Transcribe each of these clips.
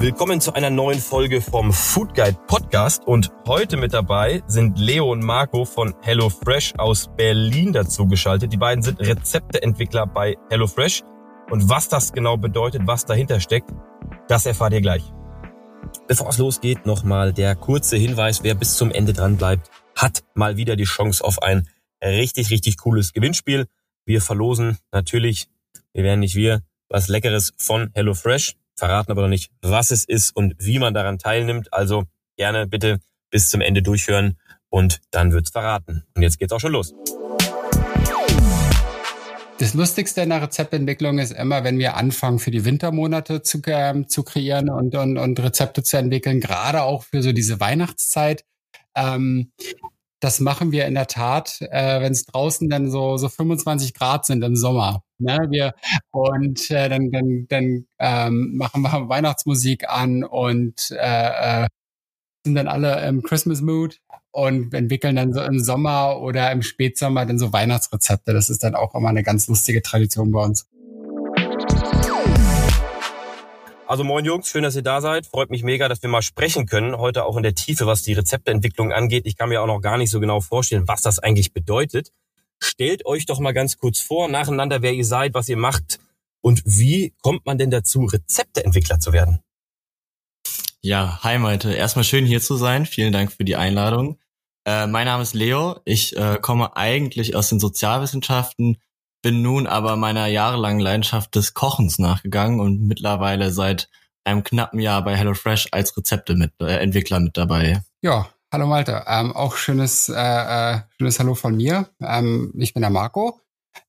Willkommen zu einer neuen Folge vom Food Guide Podcast und heute mit dabei sind Leo und Marco von HelloFresh aus Berlin dazu geschaltet. Die beiden sind Rezepteentwickler bei HelloFresh und was das genau bedeutet, was dahinter steckt, das erfahrt ihr gleich. Bevor es losgeht, nochmal der kurze Hinweis, wer bis zum Ende dran bleibt, hat mal wieder die Chance auf ein richtig, richtig cooles Gewinnspiel. Wir verlosen natürlich, wir werden nicht wir, was Leckeres von HelloFresh, verraten aber noch nicht, was es ist und wie man daran teilnimmt. Also gerne bitte bis zum Ende durchhören und dann wird's verraten. Und jetzt geht's auch schon los. Das Lustigste in der Rezeptentwicklung ist immer, wenn wir anfangen, für die Wintermonate zu, äh, zu kreieren und, und, und Rezepte zu entwickeln, gerade auch für so diese Weihnachtszeit. Ähm, das machen wir in der Tat, äh, wenn es draußen dann so, so 25 Grad sind im Sommer. Ne? Wir, und äh, dann, dann, dann ähm, machen wir Weihnachtsmusik an und äh, äh, sind dann alle im Christmas Mood und entwickeln dann so im Sommer oder im Spätsommer dann so Weihnachtsrezepte. Das ist dann auch immer eine ganz lustige Tradition bei uns. Also moin Jungs, schön, dass ihr da seid. Freut mich mega, dass wir mal sprechen können. Heute auch in der Tiefe, was die Rezepteentwicklung angeht. Ich kann mir auch noch gar nicht so genau vorstellen, was das eigentlich bedeutet. Stellt euch doch mal ganz kurz vor, nacheinander, wer ihr seid, was ihr macht und wie kommt man denn dazu, Rezepteentwickler zu werden? Ja, hi Malte. Erstmal schön hier zu sein. Vielen Dank für die Einladung. Äh, mein Name ist Leo. Ich äh, komme eigentlich aus den Sozialwissenschaften, bin nun aber meiner jahrelangen Leidenschaft des Kochens nachgegangen und mittlerweile seit einem knappen Jahr bei HelloFresh als Rezepte mit, äh, mit dabei. Ja, hallo Malte. Ähm, auch schönes, äh, äh, schönes Hallo von mir. Ähm, ich bin der Marco.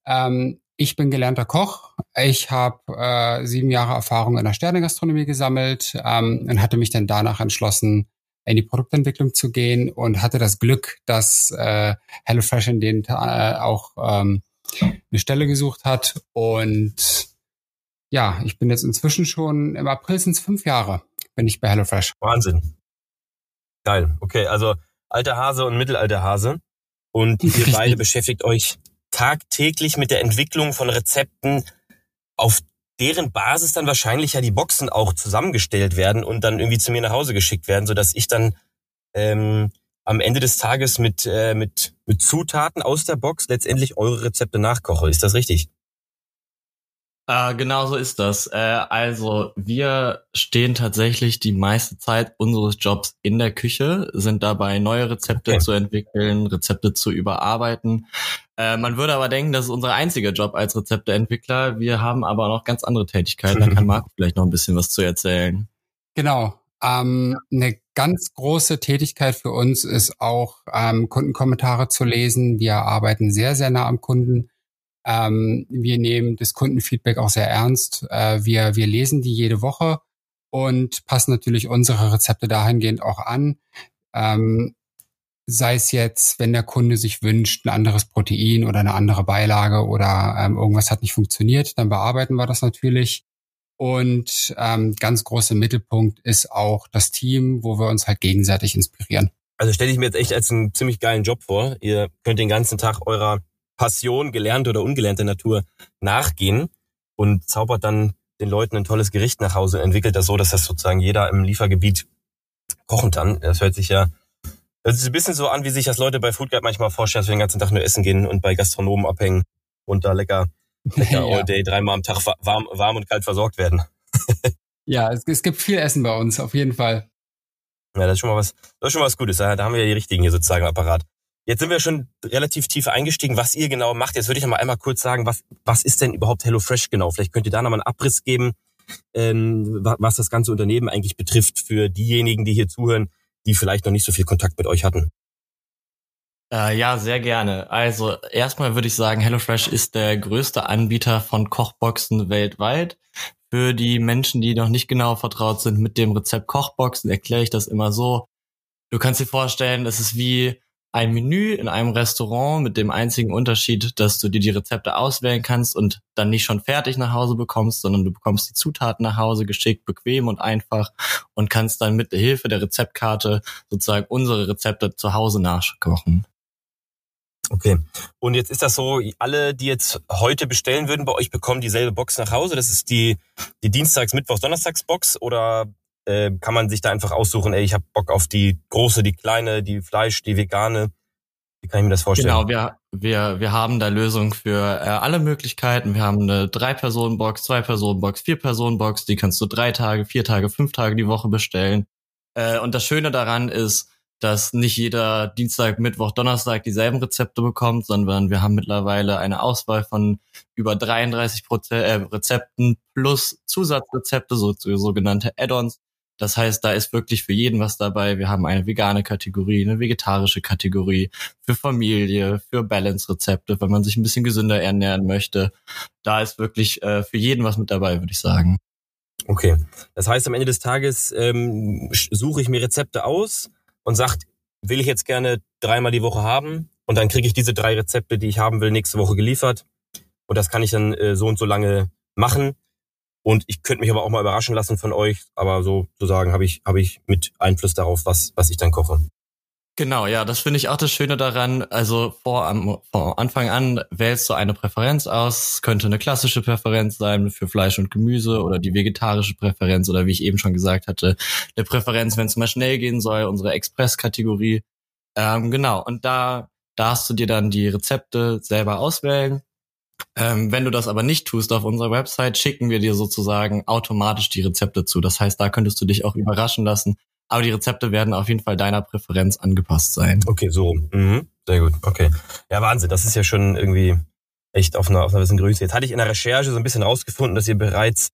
Ähm, ich bin gelernter Koch. Ich habe äh, sieben Jahre Erfahrung in der Sternegastronomie gesammelt ähm, und hatte mich dann danach entschlossen, in die Produktentwicklung zu gehen und hatte das Glück, dass äh, HelloFresh in den äh, auch ähm, eine Stelle gesucht hat. Und ja, ich bin jetzt inzwischen schon, im April sind es fünf Jahre, bin ich bei HelloFresh. Wahnsinn. Geil. Okay, also alter Hase und mittelalter Hase. Und ihr beide beschäftigt euch tagtäglich mit der Entwicklung von Rezepten, auf deren Basis dann wahrscheinlich ja die Boxen auch zusammengestellt werden und dann irgendwie zu mir nach Hause geschickt werden, sodass ich dann ähm, am Ende des Tages mit, äh, mit, mit Zutaten aus der Box letztendlich eure Rezepte nachkoche. Ist das richtig? Äh, genau so ist das. Äh, also wir stehen tatsächlich die meiste Zeit unseres Jobs in der Küche, sind dabei neue Rezepte okay. zu entwickeln, Rezepte zu überarbeiten. Äh, man würde aber denken, das ist unser einziger Job als Rezepteentwickler. Wir haben aber noch ganz andere Tätigkeiten. Da kann Marco vielleicht noch ein bisschen was zu erzählen. Genau. Ähm, eine ganz große Tätigkeit für uns ist auch, ähm, Kundenkommentare zu lesen. Wir arbeiten sehr, sehr nah am Kunden. Ähm, wir nehmen das Kundenfeedback auch sehr ernst. Äh, wir, wir lesen die jede Woche und passen natürlich unsere Rezepte dahingehend auch an. Ähm, sei es jetzt, wenn der Kunde sich wünscht, ein anderes Protein oder eine andere Beilage oder ähm, irgendwas hat nicht funktioniert, dann bearbeiten wir das natürlich. Und ähm, ganz großer Mittelpunkt ist auch das Team, wo wir uns halt gegenseitig inspirieren. Also stelle ich mir jetzt echt als einen ziemlich geilen Job vor. Ihr könnt den ganzen Tag eurer Passion, gelernte oder ungelernte Natur nachgehen und zaubert dann den Leuten ein tolles Gericht nach Hause, entwickelt das so, dass das sozusagen jeder im Liefergebiet kochen kann. Das hört sich ja das ist ein bisschen so an, wie sich das Leute bei Food Guide manchmal vorstellen, dass wir den ganzen Tag nur essen gehen und bei Gastronomen abhängen und da lecker lecker all day, dreimal am Tag warm, warm und kalt versorgt werden. ja, es, es, gibt viel Essen bei uns, auf jeden Fall. Ja, das ist schon mal was, das ist schon mal was Gutes. Da, haben wir ja die richtigen hier sozusagen Apparat. Jetzt sind wir schon relativ tief eingestiegen, was ihr genau macht. Jetzt würde ich noch mal einmal kurz sagen, was, was ist denn überhaupt HelloFresh genau? Vielleicht könnt ihr da noch mal einen Abriss geben, ähm, was das ganze Unternehmen eigentlich betrifft für diejenigen, die hier zuhören, die vielleicht noch nicht so viel Kontakt mit euch hatten. Äh, ja, sehr gerne. Also erstmal würde ich sagen, HelloFresh ist der größte Anbieter von Kochboxen weltweit. Für die Menschen, die noch nicht genau vertraut sind mit dem Rezept Kochboxen, erkläre ich das immer so. Du kannst dir vorstellen, es ist wie ein Menü in einem Restaurant mit dem einzigen Unterschied, dass du dir die Rezepte auswählen kannst und dann nicht schon fertig nach Hause bekommst, sondern du bekommst die Zutaten nach Hause geschickt, bequem und einfach und kannst dann mit der Hilfe der Rezeptkarte sozusagen unsere Rezepte zu Hause nachkochen. Okay. Und jetzt ist das so, alle, die jetzt heute bestellen würden, bei euch bekommen dieselbe Box nach Hause. Das ist die, die Dienstags-, Mittwochs-, Donnerstags-Box oder äh, kann man sich da einfach aussuchen, ey, ich habe Bock auf die große, die kleine, die Fleisch, die vegane? Wie kann ich mir das vorstellen? Genau, wir, wir, wir haben da Lösungen für äh, alle Möglichkeiten. Wir haben eine Drei-Personen-Box, Zwei-Personen-Box, Vier-Personen-Box. Die kannst du drei Tage, vier Tage, fünf Tage die Woche bestellen. Äh, und das Schöne daran ist, dass nicht jeder Dienstag, Mittwoch, Donnerstag dieselben Rezepte bekommt, sondern wir haben mittlerweile eine Auswahl von über 33 Prozent, äh, Rezepten plus Zusatzrezepte, so, sogenannte Add-ons. Das heißt, da ist wirklich für jeden was dabei. Wir haben eine vegane Kategorie, eine vegetarische Kategorie, für Familie, für Balance-Rezepte, wenn man sich ein bisschen gesünder ernähren möchte. Da ist wirklich äh, für jeden was mit dabei, würde ich sagen. Okay. Das heißt, am Ende des Tages ähm, suche ich mir Rezepte aus, und sagt, will ich jetzt gerne dreimal die Woche haben und dann kriege ich diese drei Rezepte, die ich haben will, nächste Woche geliefert. Und das kann ich dann äh, so und so lange machen. Und ich könnte mich aber auch mal überraschen lassen von euch, aber so zu sagen, habe ich, habe ich mit Einfluss darauf, was, was ich dann koche. Genau, ja, das finde ich auch das Schöne daran. Also vor, am, vor Anfang an wählst du eine Präferenz aus. Könnte eine klassische Präferenz sein für Fleisch und Gemüse oder die vegetarische Präferenz oder wie ich eben schon gesagt hatte, eine Präferenz, wenn es mal schnell gehen soll, unsere Express-Kategorie. Ähm, genau, und da darfst du dir dann die Rezepte selber auswählen. Ähm, wenn du das aber nicht tust auf unserer Website, schicken wir dir sozusagen automatisch die Rezepte zu. Das heißt, da könntest du dich auch überraschen lassen, aber die Rezepte werden auf jeden Fall deiner Präferenz angepasst sein. Okay, so. Mhm. Sehr gut. Okay. Ja, Wahnsinn. Das ist ja schon irgendwie echt auf einer, auf einer gewissen Größe. Jetzt hatte ich in der Recherche so ein bisschen rausgefunden, dass ihr bereits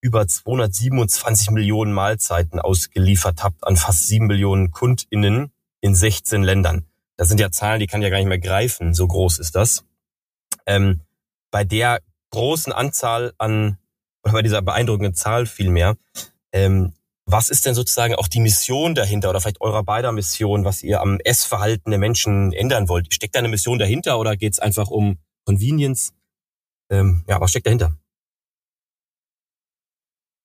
über 227 Millionen Mahlzeiten ausgeliefert habt an fast sieben Millionen KundInnen in 16 Ländern. Das sind ja Zahlen, die kann ja gar nicht mehr greifen. So groß ist das. Ähm, bei der großen Anzahl an, oder bei dieser beeindruckenden Zahl vielmehr, ähm, was ist denn sozusagen auch die Mission dahinter oder vielleicht eurer beider Mission, was ihr am Essverhalten der Menschen ändern wollt? Steckt da eine Mission dahinter oder geht es einfach um Convenience? Ähm, ja, was steckt dahinter?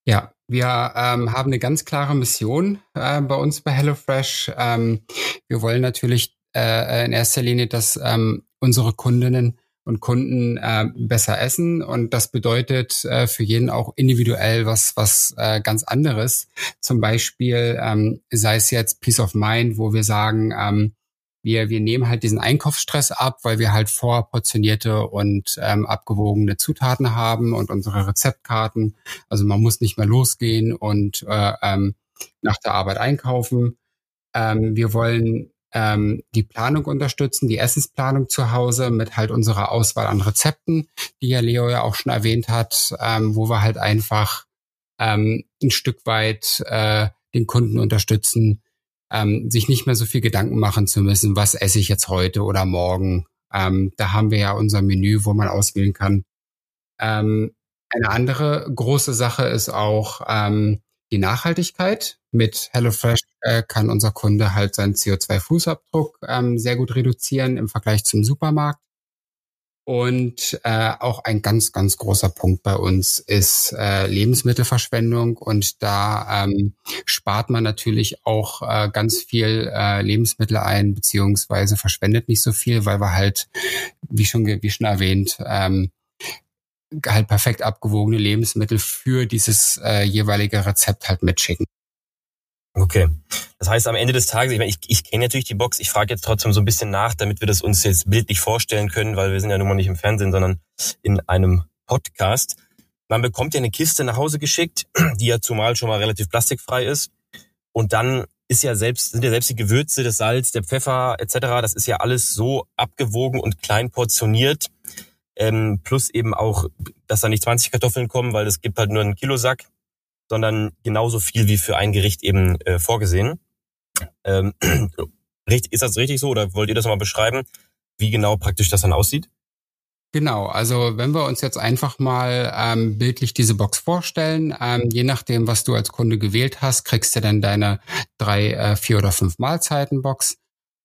Ja, wir ähm, haben eine ganz klare Mission äh, bei uns bei HelloFresh. Ähm, wir wollen natürlich äh, in erster Linie, dass ähm, unsere Kundinnen und Kunden äh, besser essen. Und das bedeutet äh, für jeden auch individuell was, was äh, ganz anderes. Zum Beispiel ähm, sei es jetzt Peace of Mind, wo wir sagen, ähm, wir, wir nehmen halt diesen Einkaufsstress ab, weil wir halt vorportionierte und ähm, abgewogene Zutaten haben und unsere Rezeptkarten. Also man muss nicht mehr losgehen und äh, ähm, nach der Arbeit einkaufen. Ähm, wir wollen ähm, die Planung unterstützen, die Essensplanung zu Hause mit halt unserer Auswahl an Rezepten, die ja Leo ja auch schon erwähnt hat, ähm, wo wir halt einfach ähm, ein Stück weit äh, den Kunden unterstützen, ähm, sich nicht mehr so viel Gedanken machen zu müssen, was esse ich jetzt heute oder morgen. Ähm, da haben wir ja unser Menü, wo man auswählen kann. Ähm, eine andere große Sache ist auch ähm, die Nachhaltigkeit. Mit HelloFresh äh, kann unser Kunde halt seinen CO2-Fußabdruck ähm, sehr gut reduzieren im Vergleich zum Supermarkt. Und äh, auch ein ganz, ganz großer Punkt bei uns ist äh, Lebensmittelverschwendung. Und da ähm, spart man natürlich auch äh, ganz viel äh, Lebensmittel ein, beziehungsweise verschwendet nicht so viel, weil wir halt, wie schon, wie schon erwähnt, ähm, halt perfekt abgewogene Lebensmittel für dieses äh, jeweilige Rezept halt mitschicken. Okay. Das heißt, am Ende des Tages, ich, meine, ich, ich kenne natürlich die Box, ich frage jetzt trotzdem so ein bisschen nach, damit wir das uns jetzt bildlich vorstellen können, weil wir sind ja nun mal nicht im Fernsehen, sondern in einem Podcast. Man bekommt ja eine Kiste nach Hause geschickt, die ja zumal schon mal relativ plastikfrei ist. Und dann ist ja selbst, sind ja selbst die Gewürze, das Salz, der Pfeffer etc., das ist ja alles so abgewogen und klein portioniert. Ähm, plus eben auch, dass da nicht 20 Kartoffeln kommen, weil es gibt halt nur einen Kilosack sondern genauso viel wie für ein Gericht eben äh, vorgesehen. Ähm, ist das richtig so oder wollt ihr das mal beschreiben, wie genau praktisch das dann aussieht? Genau, also wenn wir uns jetzt einfach mal ähm, bildlich diese Box vorstellen, ähm, je nachdem, was du als Kunde gewählt hast, kriegst du dann deine drei, äh, vier oder fünf Mahlzeiten-Box.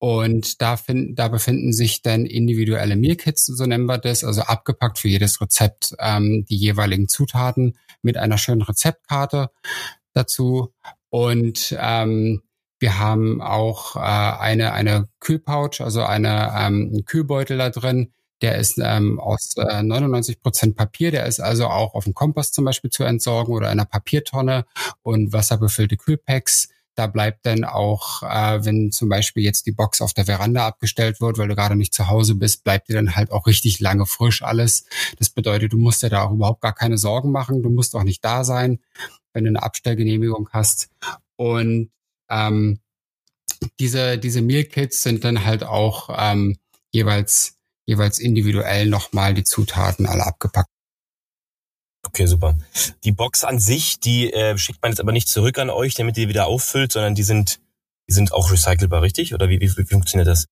Und da, finden, da befinden sich dann individuelle Mealkits, so nennen wir das, also abgepackt für jedes Rezept ähm, die jeweiligen Zutaten mit einer schönen Rezeptkarte dazu. Und ähm, Wir haben auch äh, eine, eine Kühlpouch, also eine ähm, Kühlbeutel da drin. Der ist ähm, aus äh, 99 Prozent Papier. Der ist also auch auf dem Kompost zum Beispiel zu entsorgen oder einer Papiertonne und wasserbefüllte Kühlpacks. Da bleibt dann auch, äh, wenn zum Beispiel jetzt die Box auf der Veranda abgestellt wird, weil du gerade nicht zu Hause bist, bleibt dir dann halt auch richtig lange frisch alles. Das bedeutet, du musst dir da auch überhaupt gar keine Sorgen machen. Du musst auch nicht da sein, wenn du eine Abstellgenehmigung hast. Und ähm, diese, diese Meal Kits sind dann halt auch ähm, jeweils, jeweils individuell nochmal die Zutaten alle abgepackt. Okay, super. Die Box an sich, die äh, schickt man jetzt aber nicht zurück an euch, damit ihr wieder auffüllt, sondern die sind, die sind auch recycelbar, richtig? Oder wie, wie, wie funktioniert das?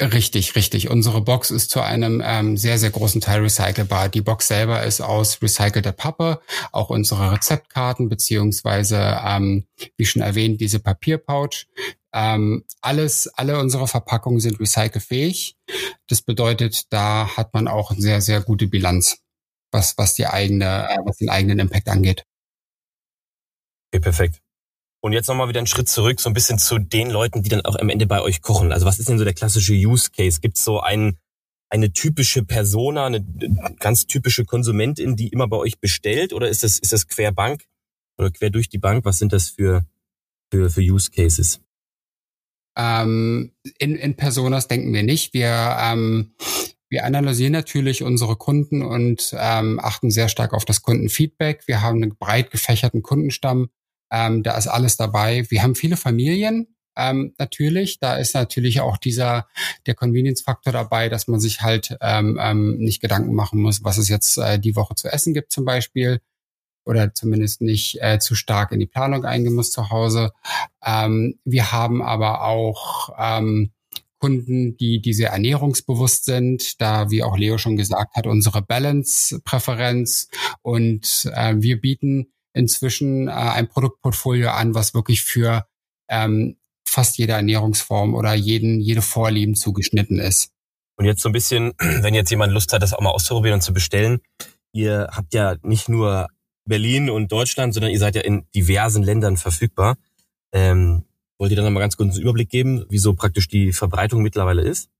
Richtig, richtig. Unsere Box ist zu einem ähm, sehr, sehr großen Teil recycelbar. Die Box selber ist aus recycelter Pappe. Auch unsere Rezeptkarten beziehungsweise, ähm, wie schon erwähnt, diese Papierpouch. Ähm, alles, alle unsere Verpackungen sind recycelfähig. Das bedeutet, da hat man auch eine sehr, sehr gute Bilanz was, was die eigene, äh, was den eigenen Impact angeht. Okay, perfekt. Und jetzt nochmal wieder einen Schritt zurück, so ein bisschen zu den Leuten, die dann auch am Ende bei euch kochen. Also was ist denn so der klassische Use Case? Gibt es so ein, eine typische Persona, eine ganz typische Konsumentin, die immer bei euch bestellt? Oder ist das, ist das quer Bank oder quer durch die Bank? Was sind das für, für, für Use Cases? Ähm, in, in Personas denken wir nicht. Wir, ähm, wir analysieren natürlich unsere Kunden und ähm, achten sehr stark auf das Kundenfeedback. Wir haben einen breit gefächerten Kundenstamm. Ähm, da ist alles dabei. Wir haben viele Familien, ähm, natürlich. Da ist natürlich auch dieser der Convenience-Faktor dabei, dass man sich halt ähm, ähm, nicht Gedanken machen muss, was es jetzt äh, die Woche zu essen gibt zum Beispiel oder zumindest nicht äh, zu stark in die Planung eingehen muss zu Hause. Ähm, wir haben aber auch ähm, Kunden, die, die sehr ernährungsbewusst sind, da, wie auch Leo schon gesagt hat, unsere Balance-Präferenz. Und äh, wir bieten inzwischen äh, ein Produktportfolio an, was wirklich für ähm, fast jede Ernährungsform oder jeden, jede Vorlieben zugeschnitten ist. Und jetzt so ein bisschen, wenn jetzt jemand Lust hat, das auch mal auszuprobieren und zu bestellen, ihr habt ja nicht nur Berlin und Deutschland, sondern ihr seid ja in diversen Ländern verfügbar. Ähm, Wollt ihr dann nochmal ganz kurz einen Überblick geben, wieso praktisch die Verbreitung mittlerweile ist?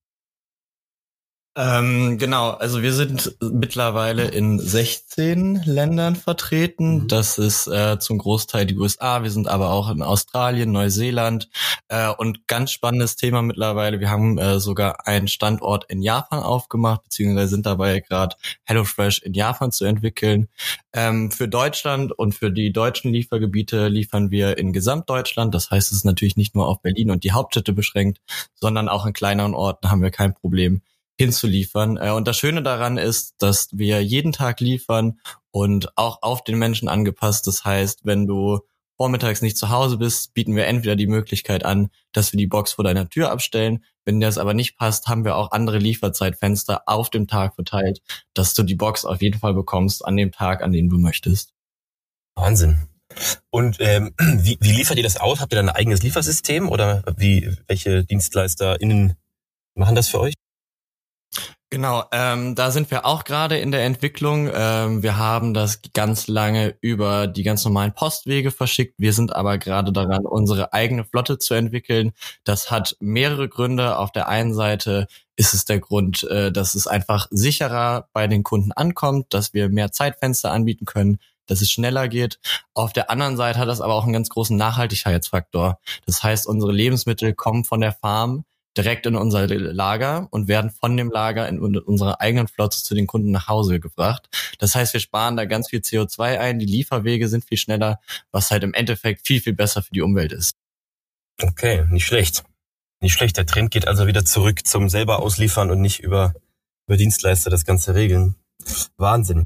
Ähm, genau, also wir sind mittlerweile in 16 Ländern vertreten. Mhm. Das ist äh, zum Großteil die USA. Wir sind aber auch in Australien, Neuseeland äh, und ganz spannendes Thema mittlerweile. Wir haben äh, sogar einen Standort in Japan aufgemacht, beziehungsweise sind dabei gerade HelloFresh in Japan zu entwickeln. Ähm, für Deutschland und für die deutschen Liefergebiete liefern wir in Gesamtdeutschland. Das heißt, es ist natürlich nicht nur auf Berlin und die Hauptstädte beschränkt, sondern auch in kleineren Orten haben wir kein Problem hinzuliefern. Äh, und das Schöne daran ist, dass wir jeden Tag liefern und auch auf den Menschen angepasst. Das heißt, wenn du vormittags nicht zu Hause bist, bieten wir entweder die Möglichkeit an, dass wir die Box vor deiner Tür abstellen. Wenn das aber nicht passt, haben wir auch andere Lieferzeitfenster auf dem Tag verteilt, dass du die Box auf jeden Fall bekommst an dem Tag, an dem du möchtest. Wahnsinn. Und ähm, wie, wie liefert ihr das aus? Habt ihr da ein eigenes Liefersystem oder wie welche DienstleisterInnen machen das für euch? Genau, ähm, da sind wir auch gerade in der Entwicklung. Ähm, wir haben das ganz lange über die ganz normalen Postwege verschickt. Wir sind aber gerade daran, unsere eigene Flotte zu entwickeln. Das hat mehrere Gründe. Auf der einen Seite ist es der Grund, äh, dass es einfach sicherer bei den Kunden ankommt, dass wir mehr Zeitfenster anbieten können, dass es schneller geht. Auf der anderen Seite hat das aber auch einen ganz großen Nachhaltigkeitsfaktor. Das heißt, unsere Lebensmittel kommen von der Farm direkt in unser Lager und werden von dem Lager in unserer eigenen Flotte zu den Kunden nach Hause gebracht. Das heißt, wir sparen da ganz viel CO2 ein, die Lieferwege sind viel schneller, was halt im Endeffekt viel, viel besser für die Umwelt ist. Okay, nicht schlecht. Nicht schlecht. Der Trend geht also wieder zurück zum selber ausliefern und nicht über, über Dienstleister das Ganze regeln. Wahnsinn.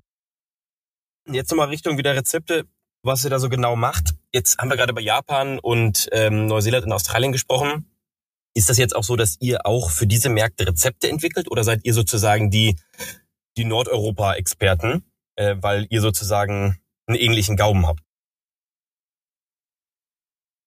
Jetzt nochmal Richtung wieder Rezepte, was ihr da so genau macht. Jetzt haben wir gerade über Japan und ähm, Neuseeland und Australien gesprochen. Ist das jetzt auch so, dass ihr auch für diese Märkte Rezepte entwickelt oder seid ihr sozusagen die, die Nordeuropa-Experten, äh, weil ihr sozusagen einen ähnlichen Gaumen habt?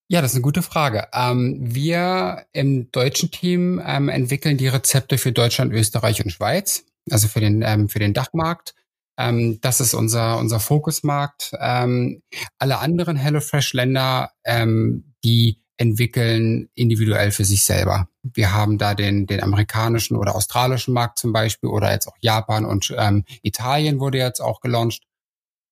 Ja, das ist eine gute Frage. Ähm, wir im deutschen Team ähm, entwickeln die Rezepte für Deutschland, Österreich und Schweiz, also für den, ähm, für den Dachmarkt. Ähm, das ist unser, unser Fokusmarkt. Ähm, alle anderen HelloFresh-Länder, ähm, die entwickeln individuell für sich selber. Wir haben da den, den amerikanischen oder australischen Markt zum Beispiel oder jetzt auch Japan und ähm, Italien wurde jetzt auch gelauncht.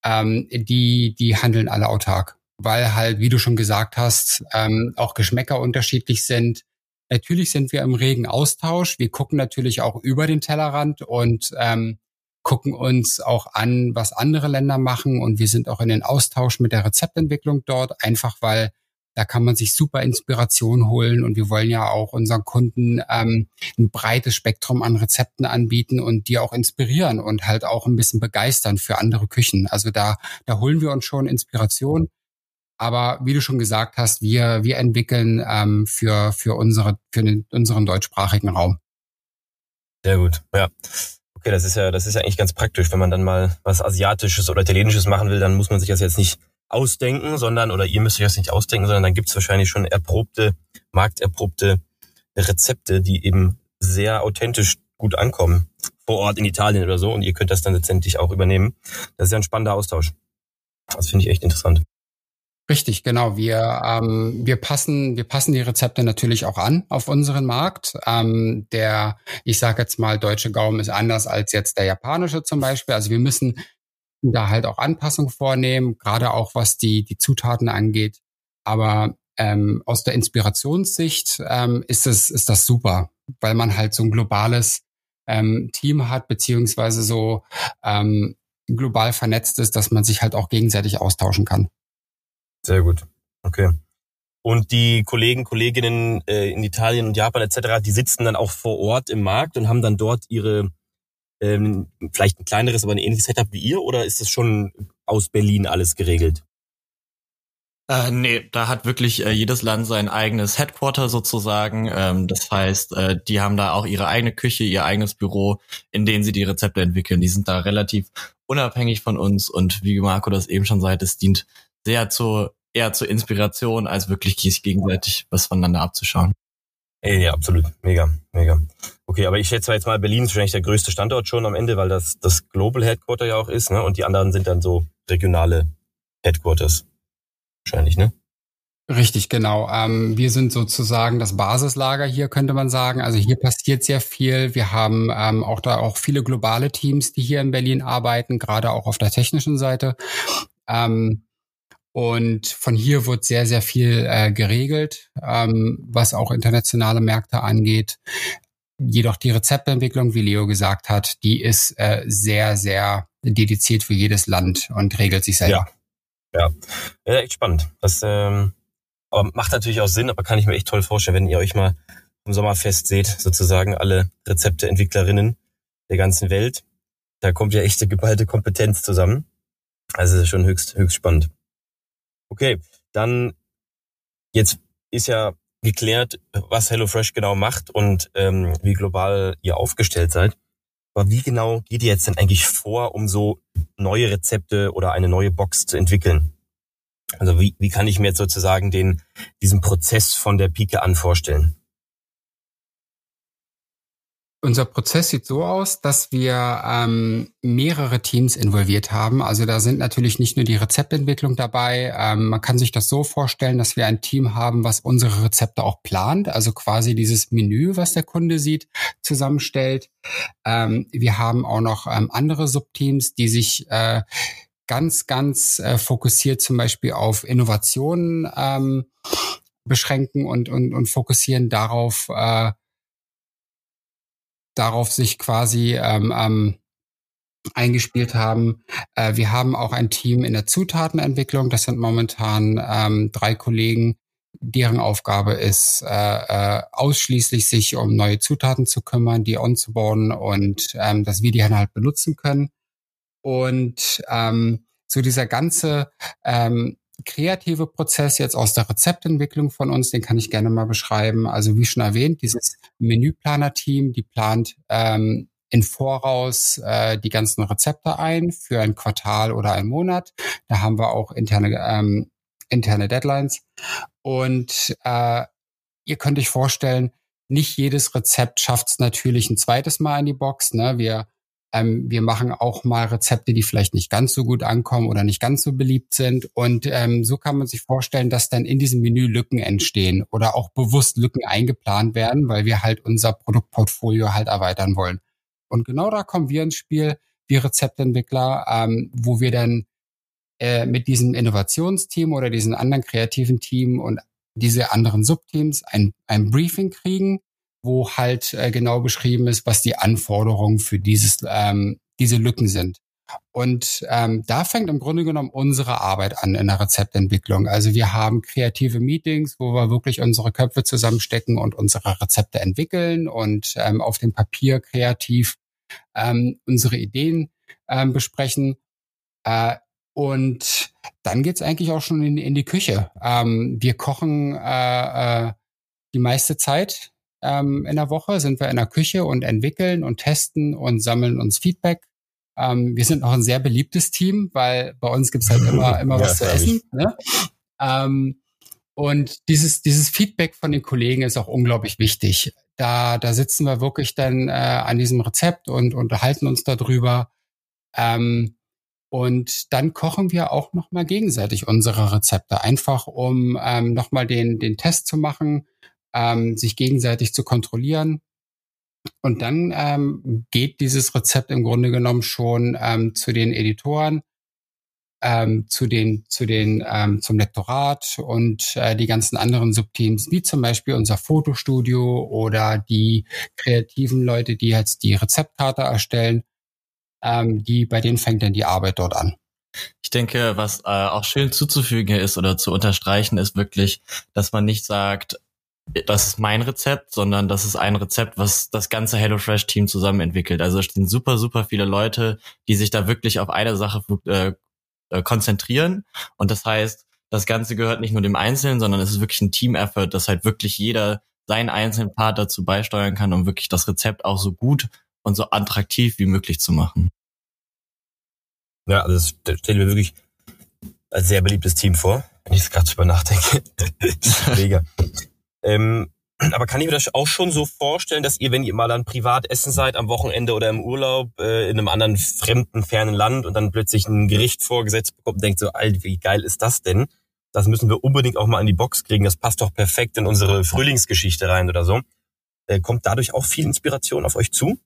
Ähm, die, die handeln alle autark, weil halt, wie du schon gesagt hast, ähm, auch Geschmäcker unterschiedlich sind. Natürlich sind wir im regen Austausch. Wir gucken natürlich auch über den Tellerrand und ähm, gucken uns auch an, was andere Länder machen und wir sind auch in den Austausch mit der Rezeptentwicklung dort, einfach weil da kann man sich super Inspiration holen und wir wollen ja auch unseren Kunden ähm, ein breites Spektrum an Rezepten anbieten und die auch inspirieren und halt auch ein bisschen begeistern für andere Küchen. Also da, da holen wir uns schon Inspiration. Aber wie du schon gesagt hast, wir, wir entwickeln ähm, für, für, unsere, für den, unseren deutschsprachigen Raum. Sehr gut, ja. Okay, das ist ja, das ist ja eigentlich ganz praktisch. Wenn man dann mal was Asiatisches oder Italienisches machen will, dann muss man sich das jetzt nicht ausdenken, sondern, oder ihr müsst euch das nicht ausdenken, sondern dann gibt's wahrscheinlich schon erprobte, markterprobte Rezepte, die eben sehr authentisch gut ankommen vor Ort in Italien oder so und ihr könnt das dann letztendlich auch übernehmen. Das ist ja ein spannender Austausch. Das finde ich echt interessant. Richtig, genau. Wir, ähm, wir, passen, wir passen die Rezepte natürlich auch an auf unseren Markt. Ähm, der, ich sage jetzt mal, deutsche Gaumen ist anders als jetzt der japanische zum Beispiel. Also wir müssen da halt auch Anpassungen vornehmen, gerade auch was die, die Zutaten angeht. Aber ähm, aus der Inspirationssicht ähm, ist, es, ist das super, weil man halt so ein globales ähm, Team hat, beziehungsweise so ähm, global vernetzt ist, dass man sich halt auch gegenseitig austauschen kann. Sehr gut. Okay. Und die Kollegen, Kolleginnen äh, in Italien und Japan etc., die sitzen dann auch vor Ort im Markt und haben dann dort ihre ähm, vielleicht ein kleineres, aber ein ähnliches Setup wie ihr oder ist das schon aus Berlin alles geregelt? Äh, nee, da hat wirklich äh, jedes Land sein eigenes Headquarter sozusagen. Ähm, das heißt, äh, die haben da auch ihre eigene Küche, ihr eigenes Büro, in denen sie die Rezepte entwickeln. Die sind da relativ unabhängig von uns und wie Marco das eben schon sagt, es dient sehr zu eher zur Inspiration, als wirklich gegenseitig was voneinander abzuschauen. Ja, absolut. Mega, mega. Okay, aber ich schätze jetzt mal, Berlin ist wahrscheinlich der größte Standort schon am Ende, weil das das Global Headquarter ja auch ist, ne? Und die anderen sind dann so regionale Headquarters. Wahrscheinlich, ne? Richtig, genau. Ähm, wir sind sozusagen das Basislager hier, könnte man sagen. Also hier passiert sehr viel. Wir haben ähm, auch da auch viele globale Teams, die hier in Berlin arbeiten, gerade auch auf der technischen Seite. Ähm, und von hier wird sehr, sehr viel äh, geregelt, ähm, was auch internationale Märkte angeht. Jedoch die Rezeptentwicklung, wie Leo gesagt hat, die ist äh, sehr, sehr dediziert für jedes Land und regelt sich selber. Ja, ja. ja echt spannend. Das ähm, aber macht natürlich auch Sinn, aber kann ich mir echt toll vorstellen, wenn ihr euch mal im Sommerfest seht, sozusagen alle Rezepteentwicklerinnen der ganzen Welt. Da kommt ja echte geballte Kompetenz zusammen. Also schon höchst, höchst spannend. Okay, dann jetzt ist ja geklärt, was HelloFresh genau macht und ähm, wie global ihr aufgestellt seid. Aber wie genau geht ihr jetzt denn eigentlich vor, um so neue Rezepte oder eine neue Box zu entwickeln? Also wie, wie kann ich mir jetzt sozusagen den, diesen Prozess von der Pike an vorstellen? Unser Prozess sieht so aus, dass wir ähm, mehrere Teams involviert haben. Also da sind natürlich nicht nur die Rezeptentwicklung dabei. Ähm, man kann sich das so vorstellen, dass wir ein Team haben, was unsere Rezepte auch plant, also quasi dieses Menü, was der Kunde sieht, zusammenstellt. Ähm, wir haben auch noch ähm, andere Subteams, die sich äh, ganz, ganz äh, fokussiert zum Beispiel auf Innovationen ähm, beschränken und, und, und fokussieren darauf, äh, darauf sich quasi ähm, ähm, eingespielt haben. Äh, wir haben auch ein Team in der Zutatenentwicklung. Das sind momentan ähm, drei Kollegen, deren Aufgabe ist, äh, äh, ausschließlich sich um neue Zutaten zu kümmern, die onzubauen und ähm, dass wir die dann halt benutzen können. Und ähm, so dieser ganze ähm, kreative Prozess jetzt aus der Rezeptentwicklung von uns, den kann ich gerne mal beschreiben. Also wie schon erwähnt, dieses Menüplaner-Team, die plant ähm, in Voraus äh, die ganzen Rezepte ein für ein Quartal oder einen Monat. Da haben wir auch interne ähm, interne Deadlines. Und äh, ihr könnt euch vorstellen, nicht jedes Rezept schafft es natürlich ein zweites Mal in die Box. Ne? Wir Ähm, wir machen auch mal Rezepte, die vielleicht nicht ganz so gut ankommen oder nicht ganz so beliebt sind. Und ähm, so kann man sich vorstellen, dass dann in diesem Menü Lücken entstehen oder auch bewusst Lücken eingeplant werden, weil wir halt unser Produktportfolio halt erweitern wollen. Und genau da kommen wir ins Spiel, wir Rezeptentwickler, ähm, wo wir dann äh, mit diesem Innovationsteam oder diesen anderen kreativen Team und diese anderen Subteams ein, ein Briefing kriegen, wo halt äh, genau beschrieben ist, was die Anforderungen für dieses, ähm, diese Lücken sind. Und ähm, da fängt im Grunde genommen unsere Arbeit an in der Rezeptentwicklung. Also wir haben kreative Meetings, wo wir wirklich unsere Köpfe zusammenstecken und unsere Rezepte entwickeln und ähm, auf dem Papier kreativ ähm, unsere Ideen ähm, besprechen. Äh, und dann geht's eigentlich auch schon in, in die Küche. Ähm, wir kochen äh, äh, die meiste Zeit ähm, in der Woche, sind wir in der Küche und entwickeln und testen und sammeln uns Feedback. Ähm, wir sind auch ein sehr beliebtes Team, weil bei uns gibt's halt immer, immer was ja, zu essen. Ne? Ähm, und dieses, dieses Feedback von den Kollegen ist auch unglaublich wichtig. Da, da sitzen wir wirklich dann äh, an diesem Rezept und unterhalten uns darüber. Ähm, und dann kochen wir auch nochmal gegenseitig unsere Rezepte, einfach um ähm, nochmal den, den Test zu machen, ähm, sich gegenseitig zu kontrollieren. Und dann ähm, geht dieses Rezept im Grunde genommen schon ähm, zu den Editoren, ähm, zu den, zu den, ähm, zum Lektorat und äh, die ganzen anderen Subteams, wie zum Beispiel unser Fotostudio oder die kreativen Leute, die jetzt die Rezeptkarte erstellen ähm, die, bei denen fängt dann die Arbeit dort an. Ich denke, was äh, auch schön zuzufügen ist oder zu unterstreichen, ist wirklich, dass man nicht sagt, das ist mein Rezept, sondern das ist ein Rezept, was das ganze HelloFresh-Team zusammen entwickelt. Also es sind super, super viele Leute, die sich da wirklich auf eine Sache äh, äh, konzentrieren. Und das heißt, das Ganze gehört nicht nur dem Einzelnen, sondern es ist wirklich ein Team-Effort, dass halt wirklich jeder seinen einzelnen Part dazu beisteuern kann, um wirklich das Rezept auch so gut und so attraktiv wie möglich zu machen. Ja, also das stelle ich mir wirklich als sehr beliebtes Team vor, wenn ich es gerade drüber nachdenke. Mega. Ähm, aber kann ich mir das auch schon so vorstellen, dass ihr, wenn ihr mal dann privat essen seid, am Wochenende oder im Urlaub äh, in einem anderen fremden, fernen Land und dann plötzlich ein Gericht vorgesetzt bekommt und denkt so, Alter, wie geil ist das denn? Das müssen wir unbedingt auch mal in die Box kriegen. Das passt doch perfekt in unsere Frühlingsgeschichte rein oder so. Äh, kommt dadurch auch viel Inspiration auf euch zu?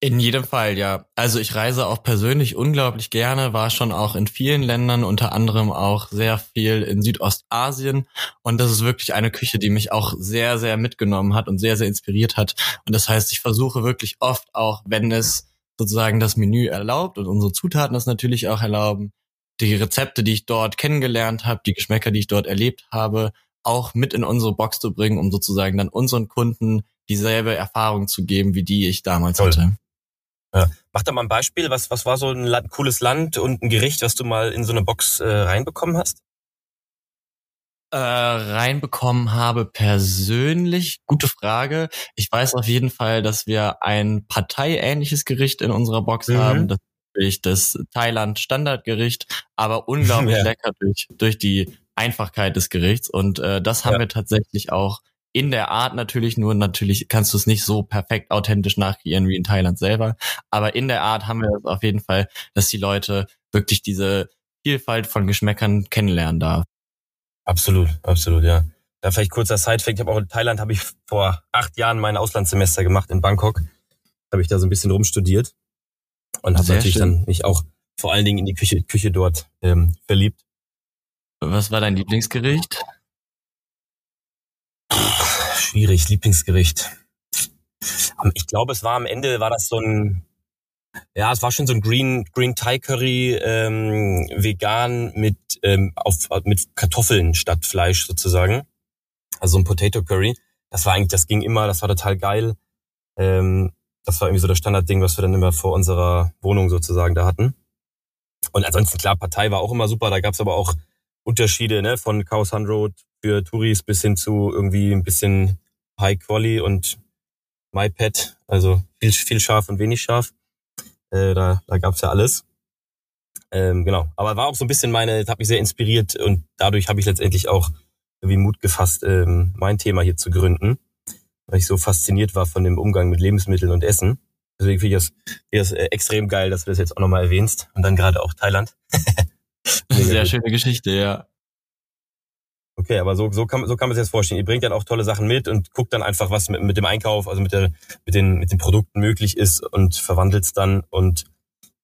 In jedem Fall, ja. Also ich reise auch persönlich unglaublich gerne, war schon auch in vielen Ländern, unter anderem auch sehr viel in Südostasien. Und das ist wirklich eine Küche, die mich auch sehr, sehr mitgenommen hat und sehr, sehr inspiriert hat. Und das heißt, ich versuche wirklich oft auch, wenn es sozusagen das Menü erlaubt und unsere Zutaten das natürlich auch erlauben, die Rezepte, die ich dort kennengelernt habe, die Geschmäcker, die ich dort erlebt habe, auch mit in unsere Box zu bringen, um sozusagen dann unseren Kunden dieselbe Erfahrung zu geben, wie die ich damals Toll. hatte. Ja. Mach da mal ein Beispiel. Was, was war so ein Land, cooles Land und ein Gericht, was du mal in so eine Box äh, reinbekommen hast? Äh, reinbekommen habe persönlich, gute Frage. Ich weiß auf jeden Fall, dass wir ein parteiähnliches Gericht in unserer Box mhm. haben. Das ist das Thailand Standardgericht, aber unglaublich ja. lecker durch, durch die Einfachkeit des Gerichts. Und äh, das haben ja. wir tatsächlich auch in der Art natürlich, nur natürlich kannst du es nicht so perfekt authentisch nachkreieren wie in Thailand selber. Aber in der Art haben wir das auf jeden Fall, dass die Leute wirklich diese Vielfalt von Geschmäckern kennenlernen darf. Absolut, absolut, ja. Da vielleicht kurzer Sidefact. Ich habe auch in Thailand habe ich vor acht Jahren mein Auslandssemester gemacht in Bangkok. Habe ich da so ein bisschen rumstudiert und habe natürlich schön. dann mich auch vor allen Dingen in die Küche, Küche dort ähm, verliebt. Was war dein Lieblingsgericht? Schwierig, Lieblingsgericht. Ich glaube, es war am Ende, war das so ein, ja, es war schon so ein Green, Green Thai Curry, ähm, vegan mit, ähm, auf, mit Kartoffeln statt Fleisch sozusagen. Also ein Potato Curry. Das war eigentlich, das ging immer, das war total geil. Ähm, das war irgendwie so das Standardding, was wir dann immer vor unserer Wohnung sozusagen da hatten. Und ansonsten, klar, Partei war auch immer super. Da gab's aber auch Unterschiede ne, von Chaos Road für Touris bis hin zu irgendwie ein bisschen High Quali und MyPad, also viel, viel scharf und wenig scharf. Äh, da da gab's ja alles. Ähm, genau. Aber war auch so ein bisschen meine, hat mich sehr inspiriert und dadurch habe ich letztendlich auch irgendwie Mut gefasst, ähm, mein Thema hier zu gründen, weil ich so fasziniert war von dem Umgang mit Lebensmitteln und Essen. Deswegen finde ich das, das äh, extrem geil, dass du das jetzt auch nochmal erwähnst. Und dann gerade auch Thailand. Sehr gut. schöne Geschichte, ja. Okay, aber so, so, kann, so kann man sich das vorstellen. Ihr bringt dann auch tolle Sachen mit und guckt dann einfach, was mit, mit dem Einkauf, also mit, der, mit, den, mit den Produkten möglich ist und verwandelt es dann und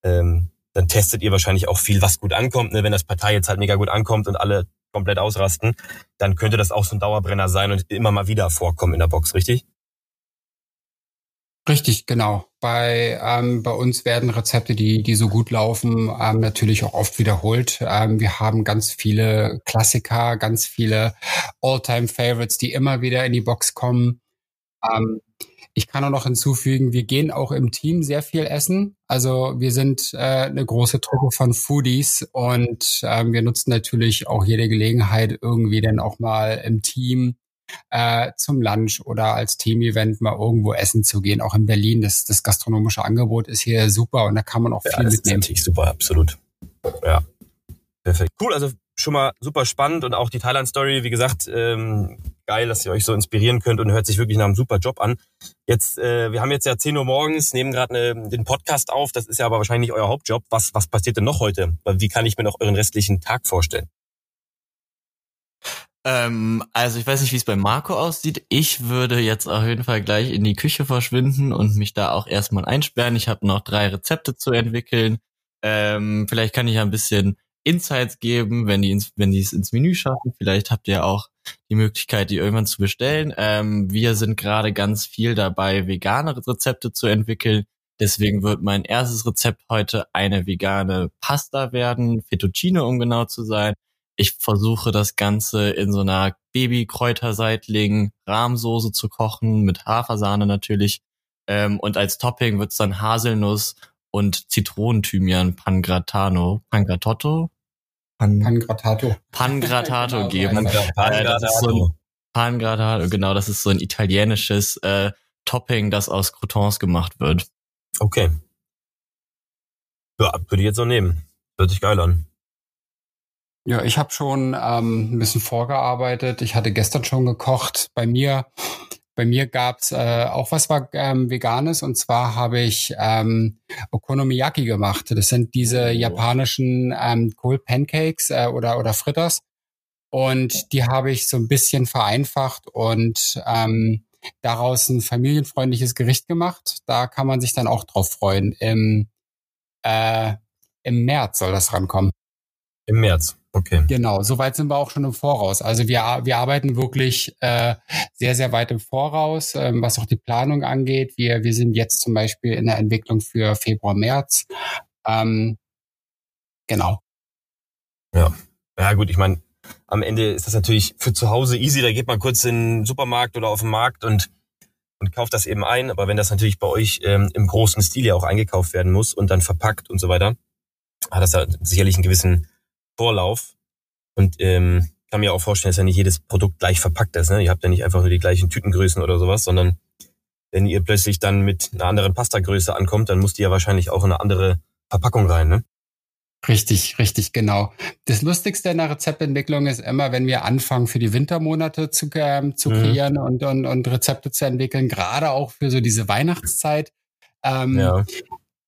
ähm, dann testet ihr wahrscheinlich auch viel, was gut ankommt. Ne? Wenn das Partei jetzt halt mega gut ankommt und alle komplett ausrasten, dann könnte das auch so ein Dauerbrenner sein und immer mal wieder vorkommen in der Box, richtig? Richtig, genau. Bei, ähm, bei uns werden Rezepte, die, die so gut laufen, ähm, natürlich auch oft wiederholt. Ähm, wir haben ganz viele Klassiker, ganz viele All-Time-Favorites, die immer wieder in die Box kommen. Ähm, ich kann auch noch hinzufügen, wir gehen auch im Team sehr viel essen. Also wir sind äh, eine große Truppe von Foodies und ähm, wir nutzen natürlich auch jede Gelegenheit, irgendwie dann auch mal im Team äh, zum Lunch oder als Team-Event mal irgendwo essen zu gehen. Auch in Berlin, das, das gastronomische Angebot ist hier super und da kann man auch viel ja, das mitnehmen. Ist natürlich super, absolut. Ja, perfekt. Cool, also schon mal super spannend und auch die Thailand-Story, wie gesagt, ähm, geil, dass ihr euch so inspirieren könnt und hört sich wirklich nach einem super Job an. Jetzt, äh, wir haben jetzt ja 10 Uhr morgens, nehmen gerade ne, den Podcast auf, das ist ja aber wahrscheinlich euer Hauptjob. Was, was passiert denn noch heute? Wie kann ich mir noch euren restlichen Tag vorstellen? Ähm, also ich weiß nicht, wie es bei Marco aussieht. Ich würde jetzt auf jeden Fall gleich in die Küche verschwinden und mich da auch erstmal einsperren. Ich habe noch drei Rezepte zu entwickeln. Ähm, vielleicht kann ich ja ein bisschen Insights geben, wenn die ins, wenn die es ins Menü schaffen. Vielleicht habt ihr auch die Möglichkeit, die irgendwann zu bestellen. Ähm, wir sind gerade ganz viel dabei, vegane Rezepte zu entwickeln. Deswegen wird mein erstes Rezept heute eine vegane Pasta werden, Fettuccine, um genau zu sein. Ich versuche das Ganze in so einer Baby-Kräuterseitling-Rahmsoße zu kochen, mit Hafersahne natürlich. Ähm, und als Topping wird's dann Haselnuss und Zitronenthymian Pangratano. Pangratotto? Pan Pangratato. Pangratato genau, geben. Pangratato. Äh, Pangratato, genau, das ist so ein italienisches äh, Topping, das aus Croutons gemacht wird. Okay. Ja, würde ich jetzt so nehmen. Hört sich geil an. Ja, ich habe schon ähm, ein bisschen vorgearbeitet. Ich hatte gestern schon gekocht. Bei mir, bei mir gab's äh, auch was war ähm, Veganes und zwar habe ich ähm, Okonomiyaki gemacht. Das sind diese oh. japanischen ähm, Kohl-Pancakes äh, oder oder Fritters und die habe ich so ein bisschen vereinfacht und ähm, daraus ein familienfreundliches Gericht gemacht. Da kann man sich dann auch drauf freuen. Im, äh, im März soll das rankommen. Im März. Okay. Genau, soweit sind wir auch schon im Voraus. Also wir, wir arbeiten wirklich äh, sehr, sehr weit im Voraus, ähm, was auch die Planung angeht. Wir, wir sind jetzt zum Beispiel in der Entwicklung für Februar, März. Ähm, genau. Ja. Ja, gut, ich meine, am Ende ist das natürlich für zu Hause easy. Da geht man kurz in den Supermarkt oder auf den Markt und, und kauft das eben ein. Aber wenn das natürlich bei euch ähm, im großen Stil ja auch eingekauft werden muss und dann verpackt und so weiter, hat das ja sicherlich einen gewissen Vorlauf. Und ähm, kann mir auch vorstellen, dass ja nicht jedes Produkt gleich verpackt ist. Ne? Ihr habt ja nicht einfach nur die gleichen Tütengrößen oder sowas, sondern wenn ihr plötzlich dann mit einer anderen Pastagröße ankommt, dann muss die ja wahrscheinlich auch in eine andere Verpackung rein, ne? Richtig, richtig, genau. Das Lustigste in der Rezeptentwicklung ist immer, wenn wir anfangen, für die Wintermonate zu, ähm, zu mhm. kreieren und, und, und Rezepte zu entwickeln, gerade auch für so diese Weihnachtszeit. Ähm, ja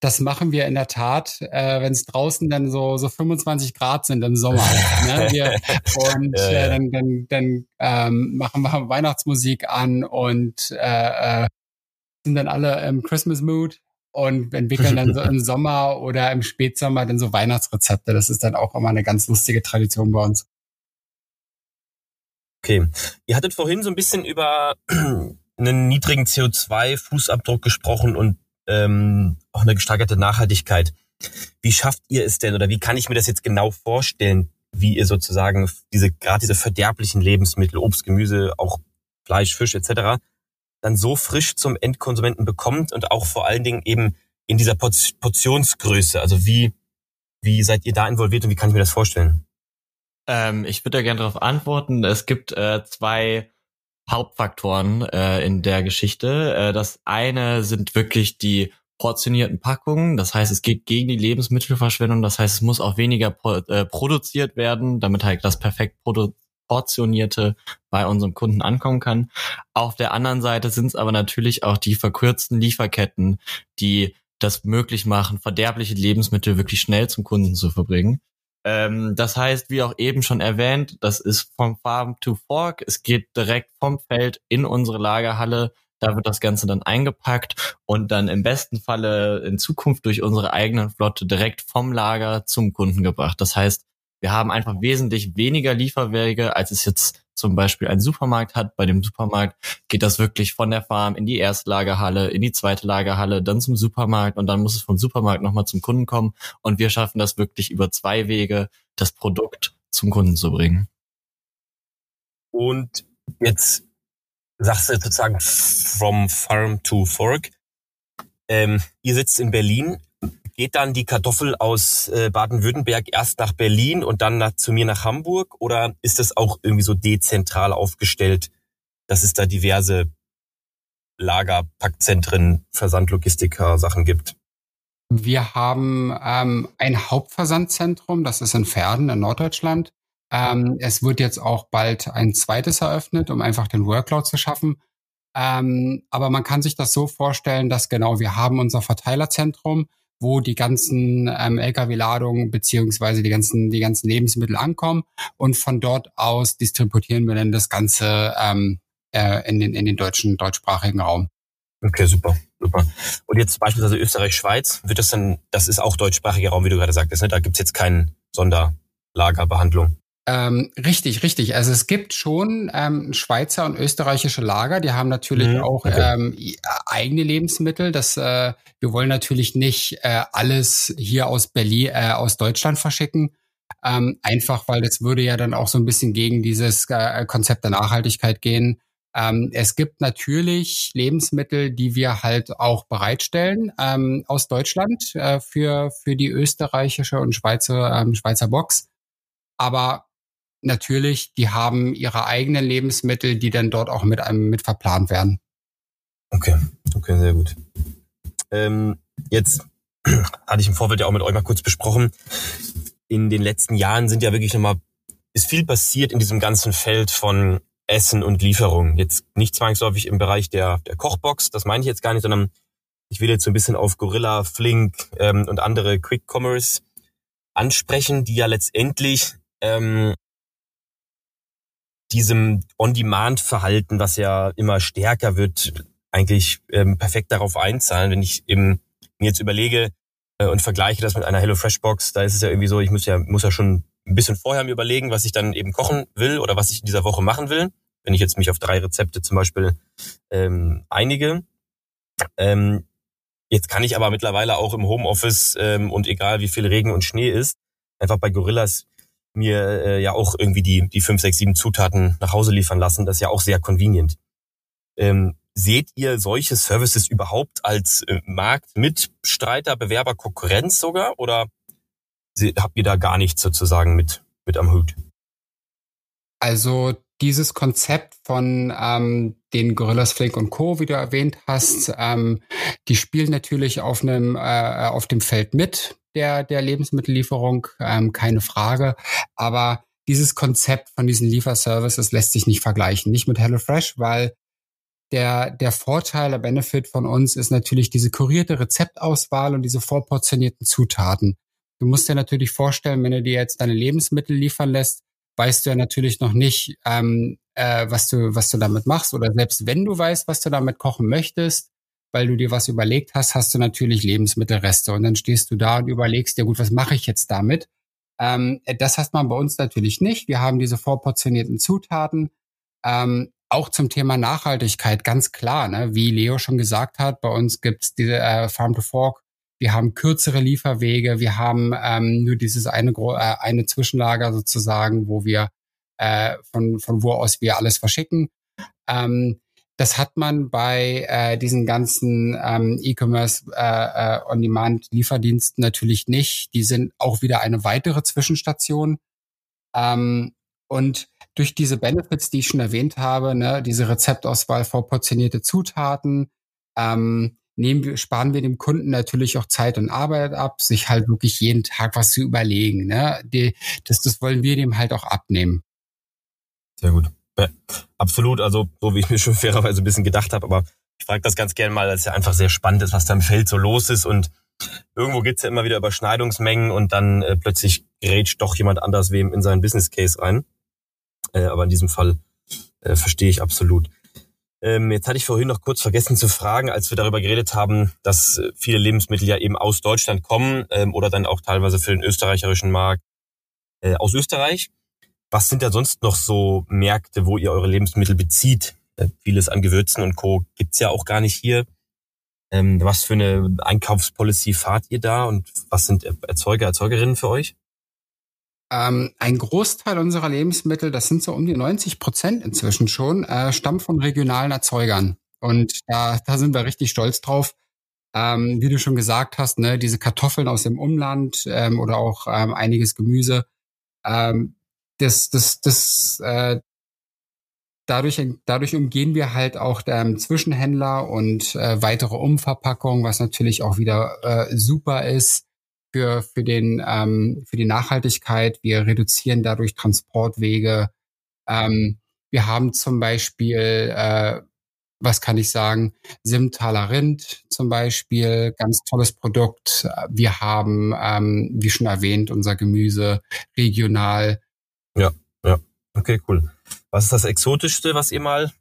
das machen wir in der Tat, äh, wenn es draußen dann so, so 25 Grad sind im Sommer. ne? wir, und. Äh, dann, dann, dann ähm, machen wir Weihnachtsmusik an und äh, äh, sind dann alle im Christmas Mood und entwickeln dann so im Sommer oder im Spätsommer dann so Weihnachtsrezepte. Das ist dann auch immer eine ganz lustige Tradition bei uns. Okay. Ihr hattet vorhin so ein bisschen über einen niedrigen CO2-Fußabdruck gesprochen und ähm, auch eine gesteigerte Nachhaltigkeit. Wie schafft ihr es denn oder wie kann ich mir das jetzt genau vorstellen, wie ihr sozusagen diese gerade diese verderblichen Lebensmittel, Obst, Gemüse, auch Fleisch, Fisch etc. dann so frisch zum Endkonsumenten bekommt und auch vor allen Dingen eben in dieser Portionsgröße. Also wie wie seid ihr da involviert und wie kann ich mir das vorstellen? Ähm, ich würde da gerne darauf antworten. Es gibt äh, zwei Hauptfaktoren äh, in der Geschichte. Äh, das eine sind wirklich die portionierten Packungen. Das heißt, es geht gegen die Lebensmittelverschwendung. Das heißt, es muss auch weniger pro, äh, produziert werden, damit halt das perfekt portionierte bei unserem Kunden ankommen kann. Auf der anderen Seite sind es aber natürlich auch die verkürzten Lieferketten, die das möglich machen, verderbliche Lebensmittel wirklich schnell zum Kunden zu verbringen. Ähm, das heißt, wie auch eben schon erwähnt, das ist vom Farm to Fork. Es geht direkt vom Feld in unsere Lagerhalle. Da wird das Ganze dann eingepackt und dann im besten Falle in Zukunft durch unsere eigenen Flotte direkt vom Lager zum Kunden gebracht. Das heißt, wir haben einfach wesentlich weniger Lieferwege, als es jetzt zum Beispiel ein Supermarkt hat. Bei dem Supermarkt geht das wirklich von der Farm in die erste Lagerhalle, in die zweite Lagerhalle, dann zum Supermarkt und dann muss es vom Supermarkt nochmal zum Kunden kommen. Und wir schaffen das wirklich über zwei Wege, das Produkt zum Kunden zu bringen. Und jetzt sagst du sozusagen from farm to fork. Ähm, ihr sitzt in Berlin geht dann die Kartoffel aus äh, Baden-Württemberg erst nach Berlin und dann nach, zu mir nach Hamburg? Oder ist das auch irgendwie so dezentral aufgestellt, dass es da diverse Lager, Packzentren, Versandlogistiker, Sachen gibt? Wir haben ähm, ein Hauptversandzentrum, das ist in Verden in Norddeutschland. Ähm, es wird jetzt auch bald ein zweites eröffnet, um einfach den Workload zu schaffen. Ähm, aber man kann sich das so vorstellen, dass genau wir haben unser Verteilerzentrum, wo die ganzen ähm, Lkw-Ladungen beziehungsweise die ganzen, die ganzen Lebensmittel ankommen. Und von dort aus distributieren wir dann das Ganze ähm, äh, in, den, in den deutschen, deutschsprachigen Raum. Okay, super, super. Und jetzt beispielsweise Österreich, Schweiz, wird das dann, das ist auch deutschsprachiger Raum, wie du gerade sagtest, ne? Da gibt's jetzt keine Sonderlagerbehandlung. Ähm, richtig, richtig. Also es gibt schon ähm, Schweizer und österreichische Lager, die haben natürlich mhm, auch okay. ähm, eigene Lebensmittel. Das, äh, wir wollen natürlich nicht äh, alles hier aus Berlin, äh, aus Deutschland verschicken. Ähm, einfach, weil das würde ja dann auch so ein bisschen gegen dieses äh, Konzept der Nachhaltigkeit gehen. Ähm, es gibt natürlich Lebensmittel, die wir halt auch bereitstellen ähm, aus Deutschland äh, für, für die österreichische und Schweizer, ähm, Schweizer Box. Aber natürlich, die haben ihre eigenen Lebensmittel, die dann dort auch mit einem mit verplant werden. Okay, okay, sehr gut. Ähm, jetzt hatte ich im Vorfeld ja auch mit euch mal kurz besprochen. In den letzten Jahren sind ja wirklich nochmal, ist viel passiert in diesem ganzen Feld von Essen und Lieferung. Jetzt nicht zwangsläufig im Bereich der, der Kochbox, das meine ich jetzt gar nicht, sondern ich will jetzt so ein bisschen auf Gorilla, Flink ähm, und andere Quick Commerce ansprechen, die ja letztendlich ähm, diesem On-Demand-Verhalten, was ja immer stärker wird, eigentlich ähm, perfekt darauf einzahlen. Wenn ich eben mir jetzt überlege äh, und vergleiche das mit einer HelloFresh-Box, da ist es ja irgendwie so, ich muss ja, muss ja schon ein bisschen vorher mir überlegen, was ich dann eben kochen will oder was ich in dieser Woche machen will. Wenn ich jetzt mich auf drei Rezepte zum Beispiel ähm, einige. Ähm, jetzt kann ich aber mittlerweile auch im Homeoffice ähm, und egal wie viel Regen und Schnee ist, einfach bei Gorillas mir äh, ja auch irgendwie die, die fünf, sechs, sieben Zutaten nach Hause liefern lassen. Das ist ja auch sehr convenient. Ähm, seht ihr solche Services überhaupt als äh, Marktmitstreiter, Bewerber, Konkurrenz sogar? Oder habt ihr da gar nichts sozusagen mit, mit am Hut? Also dieses Konzept von ähm, den Gorillas Flink und Co., wie du erwähnt hast, ähm, die spielen natürlich auf einem äh, auf dem Feld mit der, der Lebensmittellieferung, ähm, keine Frage. Aber dieses Konzept von diesen Lieferservices lässt sich nicht vergleichen. Nicht mit HelloFresh, weil der, der Vorteil, der Benefit von uns ist natürlich diese kurierte Rezeptauswahl und diese vorportionierten Zutaten. Du musst dir natürlich vorstellen, wenn du dir jetzt deine Lebensmittel liefern lässt, weißt du ja natürlich noch nicht, ähm, äh, was du was du damit machst oder selbst wenn du weißt, was du damit kochen möchtest, weil du dir was überlegt hast, hast du natürlich Lebensmittelreste und dann stehst du da und überlegst dir, gut, was mache ich jetzt damit? Ähm, das hast man bei uns natürlich nicht. Wir haben diese vorportionierten Zutaten. Ähm, auch zum Thema Nachhaltigkeit ganz klar, ne? wie Leo schon gesagt hat, bei uns gibt's diese äh, Farm to Fork. Wir haben kürzere Lieferwege, wir haben ähm, nur dieses eine, äh, eine Zwischenlager sozusagen, wo wir äh, von, von wo aus wir alles verschicken. Ähm, das hat man bei äh, diesen ganzen ähm, E-Commerce äh, äh, On-Demand-Lieferdiensten natürlich nicht. Die sind auch wieder eine weitere Zwischenstation. Ähm, und durch diese Benefits, die ich schon erwähnt habe, ne, diese Rezeptauswahl vorportionierte Zutaten, ähm, nehmen wir, sparen wir dem Kunden natürlich auch Zeit und Arbeit ab, sich halt wirklich jeden Tag was zu überlegen. Ne? Die, das, das wollen wir dem halt auch abnehmen. Sehr gut. Ja, absolut, also so wie ich mir schon fairerweise ein bisschen gedacht habe, aber ich frage das ganz gerne mal, weil es ja einfach sehr spannend ist, was da im Feld so los ist und irgendwo gibt's ja immer wieder Überschneidungsmengen und dann äh, plötzlich grätscht doch jemand anders wem in seinen Business Case rein. Äh, aber in diesem Fall äh, verstehe ich absolut. Ähm, jetzt hatte ich vorhin noch kurz vergessen zu fragen, als wir darüber geredet haben, dass äh, viele Lebensmittel ja eben aus Deutschland kommen ähm, oder dann auch teilweise für den österreicherischen Markt äh, aus Österreich. Was sind da sonst noch so Märkte, wo ihr eure Lebensmittel bezieht? Äh, vieles an Gewürzen und Co. gibt's ja auch gar nicht hier. Ähm, was für eine Einkaufspolicy fahrt ihr da und was sind Erzeuger, Erzeugerinnen für euch? Ähm, ein Großteil unserer Lebensmittel, das sind so um die 90 Prozent inzwischen schon, äh, stammt von regionalen Erzeugern. Und da, da sind wir richtig stolz drauf. Ähm, wie du schon gesagt hast, ne, diese Kartoffeln aus dem Umland ähm, oder auch ähm, einiges Gemüse, ähm, das, das, das, äh, dadurch, dadurch umgehen wir halt auch ähm, Zwischenhändler und äh, weitere Umverpackungen, was natürlich auch wieder äh, super ist für, für, den, ähm, für die Nachhaltigkeit. Wir reduzieren dadurch Transportwege. Ähm, wir haben zum Beispiel, äh, was kann ich sagen, Simtaler Rind zum Beispiel, ganz tolles Produkt. Wir haben, ähm, wie schon erwähnt, unser Gemüse regional. Ja, ja, okay, cool. Was ist das Exotischste, was ihr mal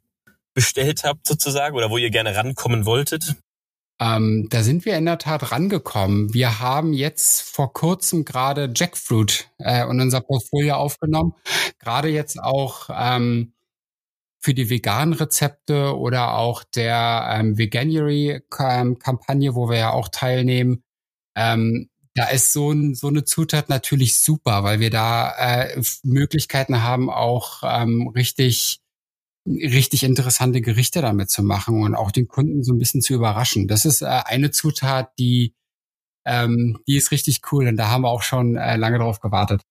bestellt habt sozusagen oder wo ihr gerne rankommen wolltet? Ähm, da sind wir in der Tat rangekommen. Wir haben jetzt vor kurzem gerade Jackfruit äh, in unser Portfolio aufgenommen. Gerade jetzt auch ähm, für die veganen Rezepte oder auch der ähm, Veganuary-Kampagne, wo wir ja auch teilnehmen. Ähm, da ist so, ein, so eine Zutat natürlich super, weil wir da äh, Möglichkeiten haben, auch ähm, richtig richtig interessante Gerichte damit zu machen und auch den Kunden so ein bisschen zu überraschen. Das ist äh, eine Zutat, die ähm, die ist richtig cool und da haben wir auch schon äh, lange drauf gewartet.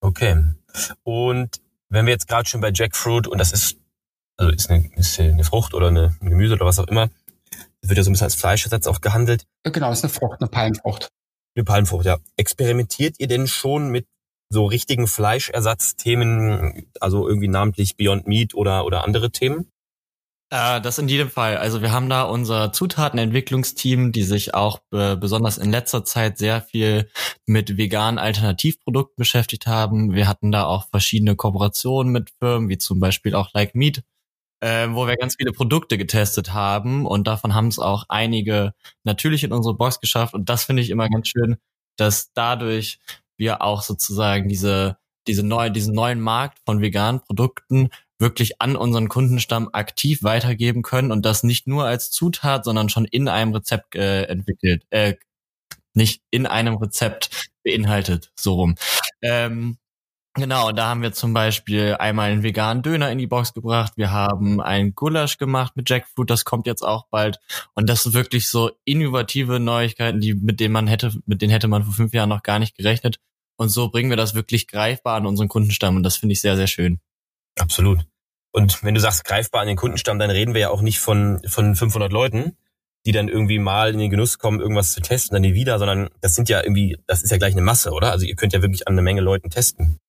Okay. Und wenn wir jetzt gerade schon bei Jackfruit und das ist also ist eine, ist eine Frucht oder eine, ein Gemüse oder was auch immer, wird ja so ein bisschen als Fleischersatz auch gehandelt. Genau, ist eine Frucht, eine Palmfrucht. Eine Palmfrucht, ja. Experimentiert ihr denn schon mit so richtigen Fleischersatzthemen, also irgendwie namentlich Beyond Meat oder, oder andere Themen? Äh, das in jedem Fall. Also wir haben da unser Zutatenentwicklungsteam, die sich auch äh, besonders in letzter Zeit sehr viel mit veganen Alternativprodukten beschäftigt haben. Wir hatten da auch verschiedene Kooperationen mit Firmen, wie zum Beispiel auch Like Meat, äh, wo wir ganz viele Produkte getestet haben und davon haben es auch einige natürlich in unsere Box geschafft und das finde ich immer ganz schön, dass dadurch wir auch sozusagen diese diese neue, diesen neuen Markt von veganen Produkten wirklich an unseren Kundenstamm aktiv weitergeben können und das nicht nur als Zutat, sondern schon in einem Rezept äh, entwickelt, äh, nicht in einem Rezept beinhaltet, so rum. Ähm, Genau, da haben wir zum Beispiel einmal einen veganen Döner in die Box gebracht. Wir haben ein Gulasch gemacht mit Jackfruit, das kommt jetzt auch bald. Und das sind wirklich so innovative Neuigkeiten, die, mit denen man hätte, mit denen hätte man vor fünf Jahren noch gar nicht gerechnet. Und so bringen wir das wirklich greifbar an unseren Kundenstamm. Und das finde ich sehr, sehr schön. Absolut. Und wenn du sagst greifbar an den Kundenstamm, dann reden wir ja auch nicht von, von 500 Leuten, die dann irgendwie mal in den Genuss kommen, irgendwas zu testen, dann nie wieder, sondern das sind ja irgendwie, das ist ja gleich eine Masse, oder? Also ihr könnt ja wirklich an eine Menge Leuten testen.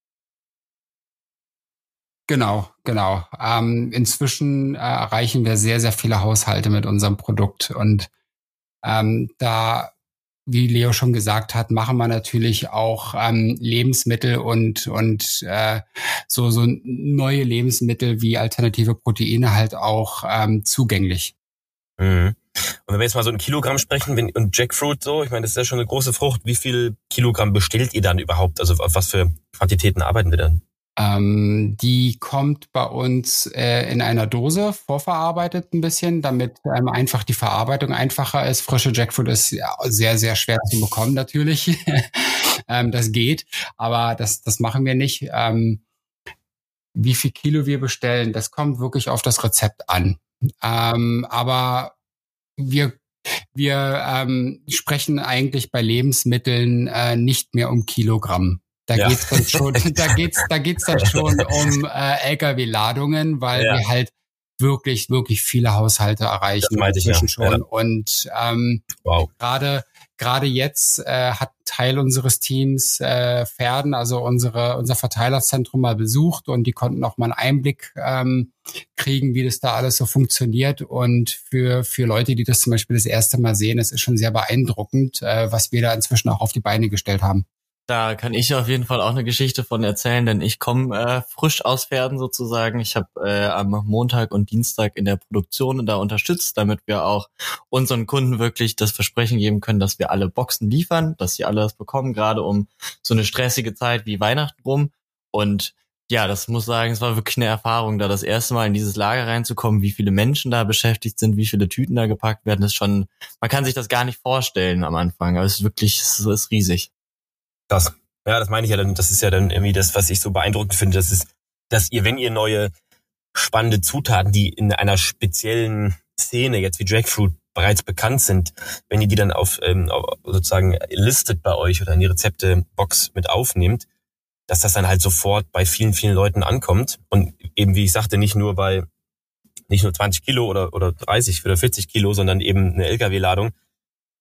Genau, genau. Ähm, inzwischen äh, erreichen wir sehr, sehr viele Haushalte mit unserem Produkt und ähm, da, wie Leo schon gesagt hat, machen wir natürlich auch ähm, Lebensmittel und und äh, so so neue Lebensmittel wie alternative Proteine halt auch ähm, zugänglich. Mhm. Und wenn wir jetzt mal so ein Kilogramm sprechen wenn, und Jackfruit so, ich meine, das ist ja schon eine große Frucht. Wie viel Kilogramm bestellt ihr dann überhaupt? Also auf was für Quantitäten arbeiten wir dann? Ähm, die kommt bei uns äh, in einer Dose vorverarbeitet ein bisschen, damit ähm, einfach die Verarbeitung einfacher ist. Frische Jackfruit ist sehr, sehr schwer zu bekommen natürlich. ähm, das geht, aber das, das machen wir nicht. Ähm, wie viel Kilo wir bestellen, das kommt wirklich auf das Rezept an. Ähm, aber wir wir ähm, sprechen eigentlich bei Lebensmitteln äh, nicht mehr um Kilogramm. Da ja. geht's dann schon, da geht's, da geht's dann schon um äh, LKW-Ladungen, weil ja. wir halt wirklich, wirklich viele Haushalte erreichen inzwischen ja. schon. Und ähm, wow. gerade gerade jetzt äh, hat Teil unseres Teams äh, Pferden, also unsere, unser Verteilerzentrum mal besucht und die konnten auch mal einen Einblick ähm, kriegen, wie das da alles so funktioniert. Und für, für Leute, die das zum Beispiel das erste Mal sehen, es ist schon sehr beeindruckend, äh, was wir da inzwischen auch auf die Beine gestellt haben. Da kann ich auf jeden Fall auch eine Geschichte von erzählen, denn ich komme äh, frisch aus Pferden sozusagen. Ich habe äh, am Montag und Dienstag in der Produktion da unterstützt, damit wir auch unseren Kunden wirklich das Versprechen geben können, dass wir alle Boxen liefern, dass sie alles bekommen, gerade um so eine stressige Zeit wie Weihnachten rum. Und ja, das muss sagen, es war wirklich eine Erfahrung, da das erste Mal in dieses Lager reinzukommen, wie viele Menschen da beschäftigt sind, wie viele Tüten da gepackt werden, ist schon, man kann sich das gar nicht vorstellen am Anfang, aber es ist wirklich, es ist riesig. Das, ja, das meine ich ja dann, das ist ja dann irgendwie das, was ich so beeindruckend finde, das ist, dass ihr, wenn ihr neue spannende Zutaten, die in einer speziellen Szene, jetzt wie Jackfruit, bereits bekannt sind, wenn ihr die dann auf ähm, sozusagen listet bei euch oder in die Rezeptebox mit aufnehmt, dass das dann halt sofort bei vielen, vielen Leuten ankommt und eben, wie ich sagte, nicht nur bei nicht nur 20 Kilo oder, oder 30 oder 40 Kilo, sondern eben eine LKW-Ladung.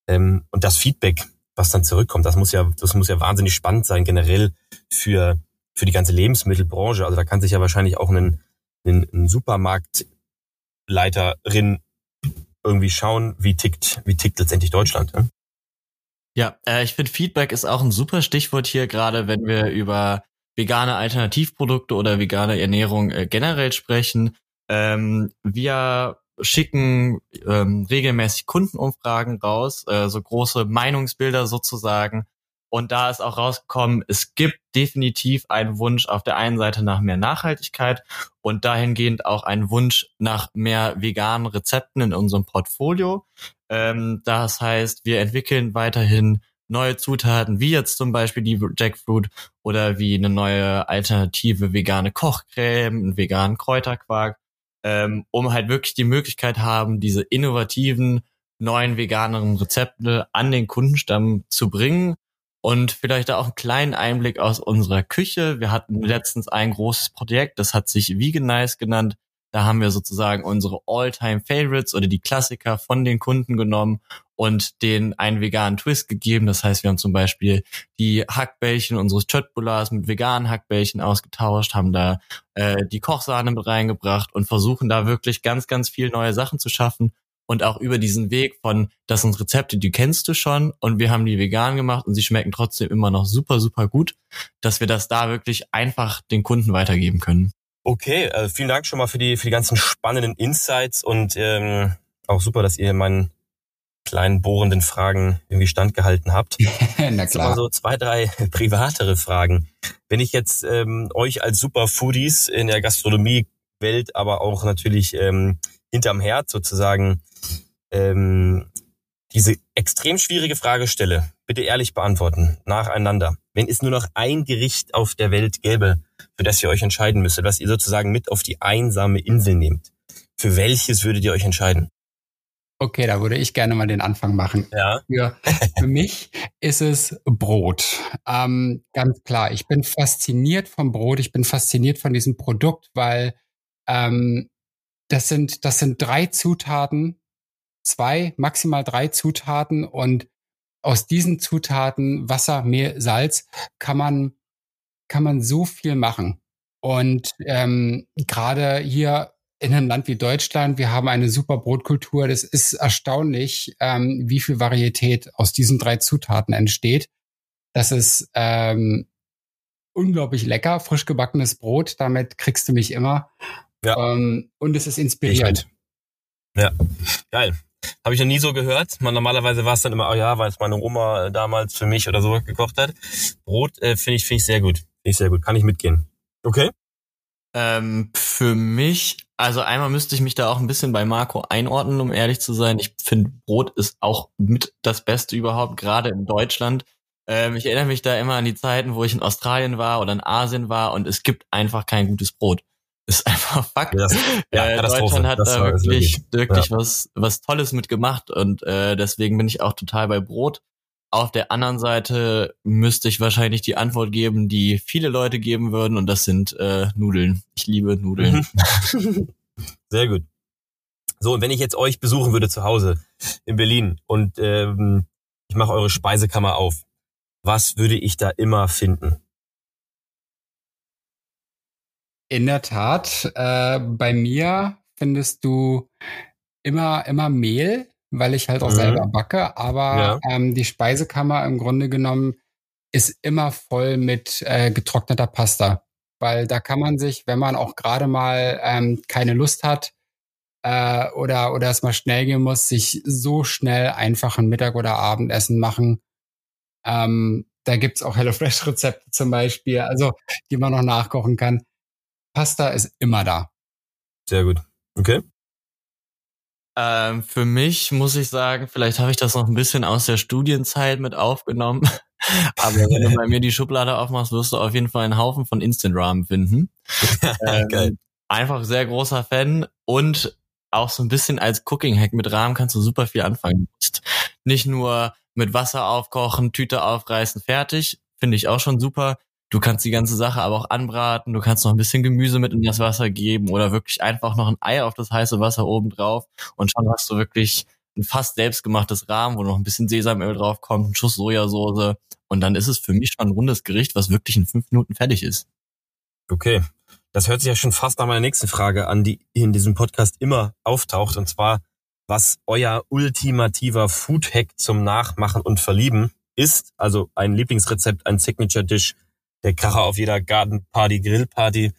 Ähm, und das Feedback was dann zurückkommt. Das muss ja, das muss ja wahnsinnig spannend sein, generell für, für die ganze Lebensmittelbranche. Also da kann sich ja wahrscheinlich auch ein, ein, ein Supermarktleiterin irgendwie schauen, wie tickt, wie tickt letztendlich Deutschland. Ne? Ja, äh, ich finde Feedback ist auch ein super Stichwort hier, gerade wenn wir über vegane Alternativprodukte oder vegane Ernährung äh, generell sprechen. Ähm, wir schicken ähm, regelmäßig Kundenumfragen raus, äh, so große Meinungsbilder sozusagen. Und da ist auch rausgekommen, es gibt definitiv einen Wunsch auf der einen Seite nach mehr Nachhaltigkeit und dahingehend auch einen Wunsch nach mehr veganen Rezepten in unserem Portfolio. Ähm, das heißt, wir entwickeln weiterhin neue Zutaten, wie jetzt zum Beispiel die Jackfruit oder wie eine neue alternative vegane Kochcreme, einen veganen Kräuterquark ähm, um halt wirklich die Möglichkeit haben, diese innovativen, neuen veganeren Rezepte an den Kundenstamm zu bringen und vielleicht auch einen kleinen Einblick aus unserer Küche. Wir hatten letztens ein großes Projekt, das hat sich Veganize genannt. Da haben wir sozusagen unsere All-Time Favorites oder die Klassiker von den Kunden genommen und den einen veganen Twist gegeben. Das heißt, wir haben zum Beispiel die Hackbällchen unseres Chötbulas mit veganen Hackbällchen ausgetauscht, haben da äh, die Kochsahne mit reingebracht und versuchen da wirklich ganz, ganz viel neue Sachen zu schaffen. Und auch über diesen Weg von, das sind Rezepte, die kennst du schon und wir haben die vegan gemacht und sie schmecken trotzdem immer noch super, super gut, dass wir das da wirklich einfach den Kunden weitergeben können. Okay, äh, vielen Dank schon mal für die, für die ganzen spannenden Insights und ähm, auch super, dass ihr meinen kleinen bohrenden Fragen irgendwie standgehalten habt. Na klar. Mal so zwei, drei privatere Fragen. Wenn ich jetzt ähm, euch als Superfoodies in der Gastronomie-Welt, aber auch natürlich ähm, hinterm Herz sozusagen ähm, diese extrem schwierige Frage stelle, bitte ehrlich beantworten, nacheinander. Wenn es nur noch ein Gericht auf der Welt gäbe, für das ihr euch entscheiden müsstet, was ihr sozusagen mit auf die einsame Insel nehmt, für welches würdet ihr euch entscheiden? Okay, da würde ich gerne mal den Anfang machen. Ja. Für, für mich ist es Brot. Ähm, ganz klar, ich bin fasziniert vom Brot, ich bin fasziniert von diesem Produkt, weil ähm, das sind, das sind drei Zutaten, zwei, maximal drei Zutaten und aus diesen Zutaten, Wasser, Mehl, Salz, kann man, kann man so viel machen. Und ähm, gerade hier in einem Land wie Deutschland, wir haben eine super Brotkultur. Das ist erstaunlich, ähm, wie viel Varietät aus diesen drei Zutaten entsteht. Das ist ähm, unglaublich lecker, frisch gebackenes Brot. Damit kriegst du mich immer. Ja. Ähm, und es ist inspirierend. Ja, geil. Habe ich noch nie so gehört. Man, normalerweise war es dann immer, oh ja, weil es meine Oma damals für mich oder so gekocht hat. Brot äh, finde ich, finde ich sehr gut. Finde ich sehr gut. Kann ich mitgehen. Okay. Ähm, für mich, also einmal müsste ich mich da auch ein bisschen bei Marco einordnen, um ehrlich zu sein. Ich finde, Brot ist auch mit das Beste überhaupt, gerade in Deutschland. Ähm, ich erinnere mich da immer an die Zeiten, wo ich in Australien war oder in Asien war und es gibt einfach kein gutes Brot ist einfach Fakt. Das, ja, äh, Deutschland hat da wirklich, wirklich ja. was, was Tolles mitgemacht und äh, deswegen bin ich auch total bei Brot. Auf der anderen Seite müsste ich wahrscheinlich die Antwort geben, die viele Leute geben würden und das sind äh, Nudeln. Ich liebe Nudeln. Mhm. Sehr gut. So, und wenn ich jetzt euch besuchen würde zu Hause in Berlin und ähm, ich mache eure Speisekammer auf. Was würde ich da immer finden? In der Tat, äh, bei mir findest du immer, immer Mehl, weil ich halt auch mhm. selber backe, aber ja. ähm, die Speisekammer im Grunde genommen ist immer voll mit äh, getrockneter Pasta, weil da kann man sich, wenn man auch gerade mal ähm, keine Lust hat äh, oder, oder es mal schnell gehen muss, sich so schnell einfach ein Mittag- oder Abendessen machen. Ähm, da gibt's auch HelloFresh-Rezepte zum Beispiel, also die man noch nachkochen kann. Pasta ist immer da. Sehr gut. Okay. Ähm, für mich muss ich sagen, vielleicht habe ich das noch ein bisschen aus der Studienzeit mit aufgenommen. Aber wenn du bei mir die Schublade aufmachst, wirst du auf jeden Fall einen Haufen von Instant Ramen finden. ähm, Geil. Einfach sehr großer Fan und auch so ein bisschen als Cooking Hack mit Rahmen kannst du super viel anfangen. Nicht nur mit Wasser aufkochen, Tüte aufreißen, fertig, finde ich auch schon super. Du kannst die ganze Sache aber auch anbraten, du kannst noch ein bisschen Gemüse mit in das Wasser geben oder wirklich einfach noch ein Ei auf das heiße Wasser oben drauf und schon hast du wirklich ein fast selbstgemachtes Rahmen, wo noch ein bisschen Sesamöl drauf kommt, ein Schuss Sojasauce und dann ist es für mich schon ein rundes Gericht, was wirklich in fünf Minuten fertig ist. Okay. Das hört sich ja schon fast an meiner nächsten Frage an, die in diesem Podcast immer auftaucht und zwar, was euer ultimativer Food-Hack zum Nachmachen und Verlieben ist. Also ein Lieblingsrezept, ein Signature-Dish, der Kracher auf jeder Gartenparty, Grillparty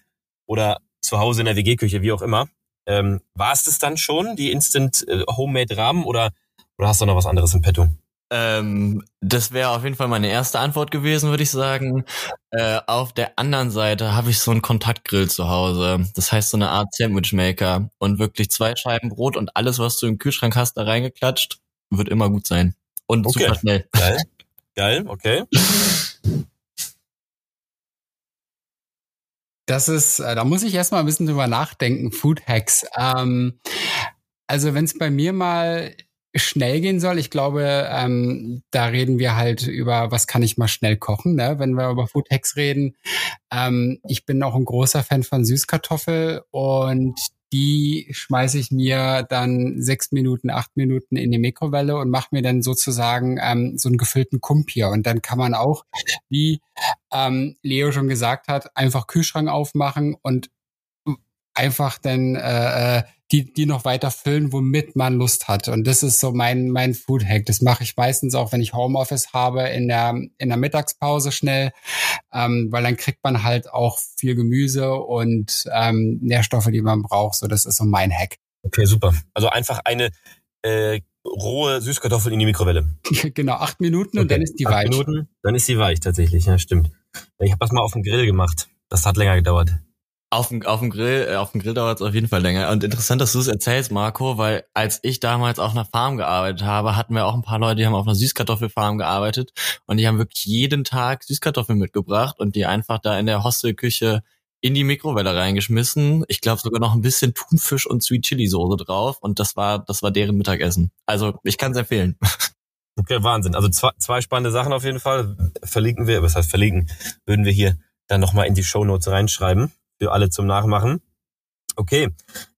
oder zu Hause in der WG-Küche, wie auch immer. Ähm, war es das dann schon, die Instant äh, Homemade Rahmen oder, oder hast du noch was anderes im Petto? Ähm, das wäre auf jeden Fall meine erste Antwort gewesen, würde ich sagen. Äh, auf der anderen Seite habe ich so einen Kontaktgrill zu Hause. Das heißt so eine Art Sandwichmaker und wirklich zwei Scheiben Brot und alles, was du im Kühlschrank hast, da reingeklatscht, wird immer gut sein. Und okay. super schnell. Geil. Geil, okay. Das ist, äh, da muss ich erstmal ein bisschen drüber nachdenken, Food Hacks. Ähm, also wenn es bei mir mal schnell gehen soll, ich glaube, ähm, da reden wir halt über, was kann ich mal schnell kochen, ne? wenn wir über Food Hacks reden. Ähm, ich bin auch ein großer Fan von Süßkartoffel und die schmeiße ich mir dann sechs Minuten, acht Minuten in die Mikrowelle und mache mir dann sozusagen ähm, so einen gefüllten Kumpier. Und dann kann man auch, wie ähm, Leo schon gesagt hat, einfach Kühlschrank aufmachen und einfach dann äh, äh die, die noch weiter füllen, womit man Lust hat. Und das ist so mein, mein Food Hack. Das mache ich meistens auch, wenn ich Homeoffice habe, in der, in der Mittagspause schnell, ähm, weil dann kriegt man halt auch viel Gemüse und ähm, Nährstoffe, die man braucht. So, das ist so mein Hack. Okay, super. Also einfach eine äh, rohe Süßkartoffel in die Mikrowelle. genau, acht Minuten okay. und dann ist die acht weich. Minuten, dann ist sie weich tatsächlich, ja, stimmt. Ich habe das mal auf dem Grill gemacht. Das hat länger gedauert. Auf dem, auf dem Grill, äh, auf dem Grill dauert es auf jeden Fall länger. Und interessant, dass du es erzählst, Marco, weil als ich damals auf einer Farm gearbeitet habe, hatten wir auch ein paar Leute, die haben auf einer Süßkartoffelfarm gearbeitet und die haben wirklich jeden Tag Süßkartoffeln mitgebracht und die einfach da in der Hostelküche in die Mikrowelle reingeschmissen. Ich glaube sogar noch ein bisschen Thunfisch und Sweet Chili Soße drauf und das war das war deren Mittagessen. Also ich kann es empfehlen. Okay, Wahnsinn. Also zwei, zwei spannende Sachen auf jeden Fall. Verlinken wir, was heißt verlinken, würden wir hier dann nochmal in die Show Notes reinschreiben für alle zum Nachmachen. Okay,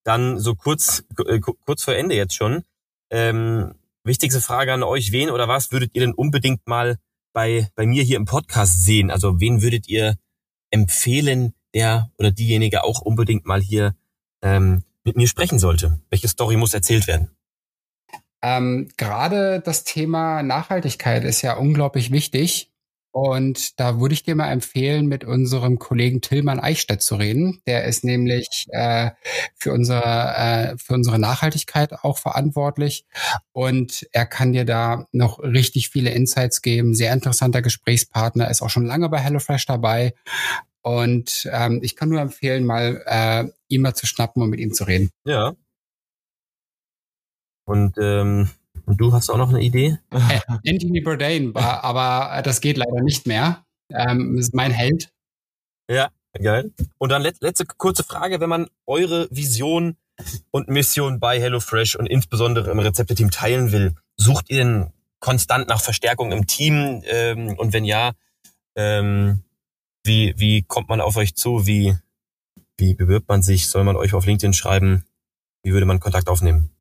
dann so kurz, äh, kurz vor Ende jetzt schon. Ähm, wichtigste Frage an euch, wen oder was würdet ihr denn unbedingt mal bei, bei mir hier im Podcast sehen? Also wen würdet ihr empfehlen, der oder diejenige auch unbedingt mal hier ähm, mit mir sprechen sollte? Welche Story muss erzählt werden? Ähm, Gerade das Thema Nachhaltigkeit ist ja unglaublich wichtig. Und da würde ich dir mal empfehlen, mit unserem Kollegen Tillmann Eichstätt zu reden. Der ist nämlich äh, für, unsere, äh, für unsere Nachhaltigkeit auch verantwortlich. Und er kann dir da noch richtig viele Insights geben. Sehr interessanter Gesprächspartner, ist auch schon lange bei HelloFresh dabei. Und ähm, ich kann nur empfehlen, mal äh, ihn mal zu schnappen und mit ihm zu reden. Ja. Und ähm, und du hast auch noch eine Idee? Äh, Anthony Bourdain, aber das geht leider nicht mehr. Ähm, ist mein Held. Ja, geil. Und dann letzte kurze Frage, wenn man eure Vision und Mission bei HelloFresh und insbesondere im Rezepteteam teilen will, sucht ihr denn konstant nach Verstärkung im Team? Ähm, und wenn ja, ähm, wie, wie kommt man auf euch zu? Wie, wie bewirbt man sich? Soll man euch auf LinkedIn schreiben? Wie würde man Kontakt aufnehmen?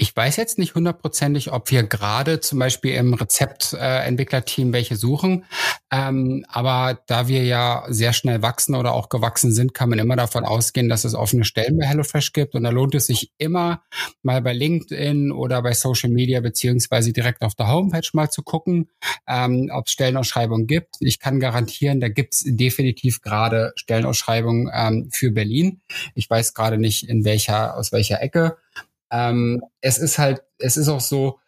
Ich weiß jetzt nicht hundertprozentig, ob wir gerade zum Beispiel im Rezeptentwicklerteam äh, welche suchen. Ähm, aber da wir ja sehr schnell wachsen oder auch gewachsen sind, kann man immer davon ausgehen, dass es offene Stellen bei HelloFresh gibt. Und da lohnt es sich immer mal bei LinkedIn oder bei Social Media beziehungsweise direkt auf der Homepage mal zu gucken, ähm, ob es Stellenausschreibungen gibt. Ich kann garantieren, da gibt es definitiv gerade Stellenausschreibungen ähm, für Berlin. Ich weiß gerade nicht, in welcher, aus welcher Ecke. Ähm, es ist halt, es ist auch so,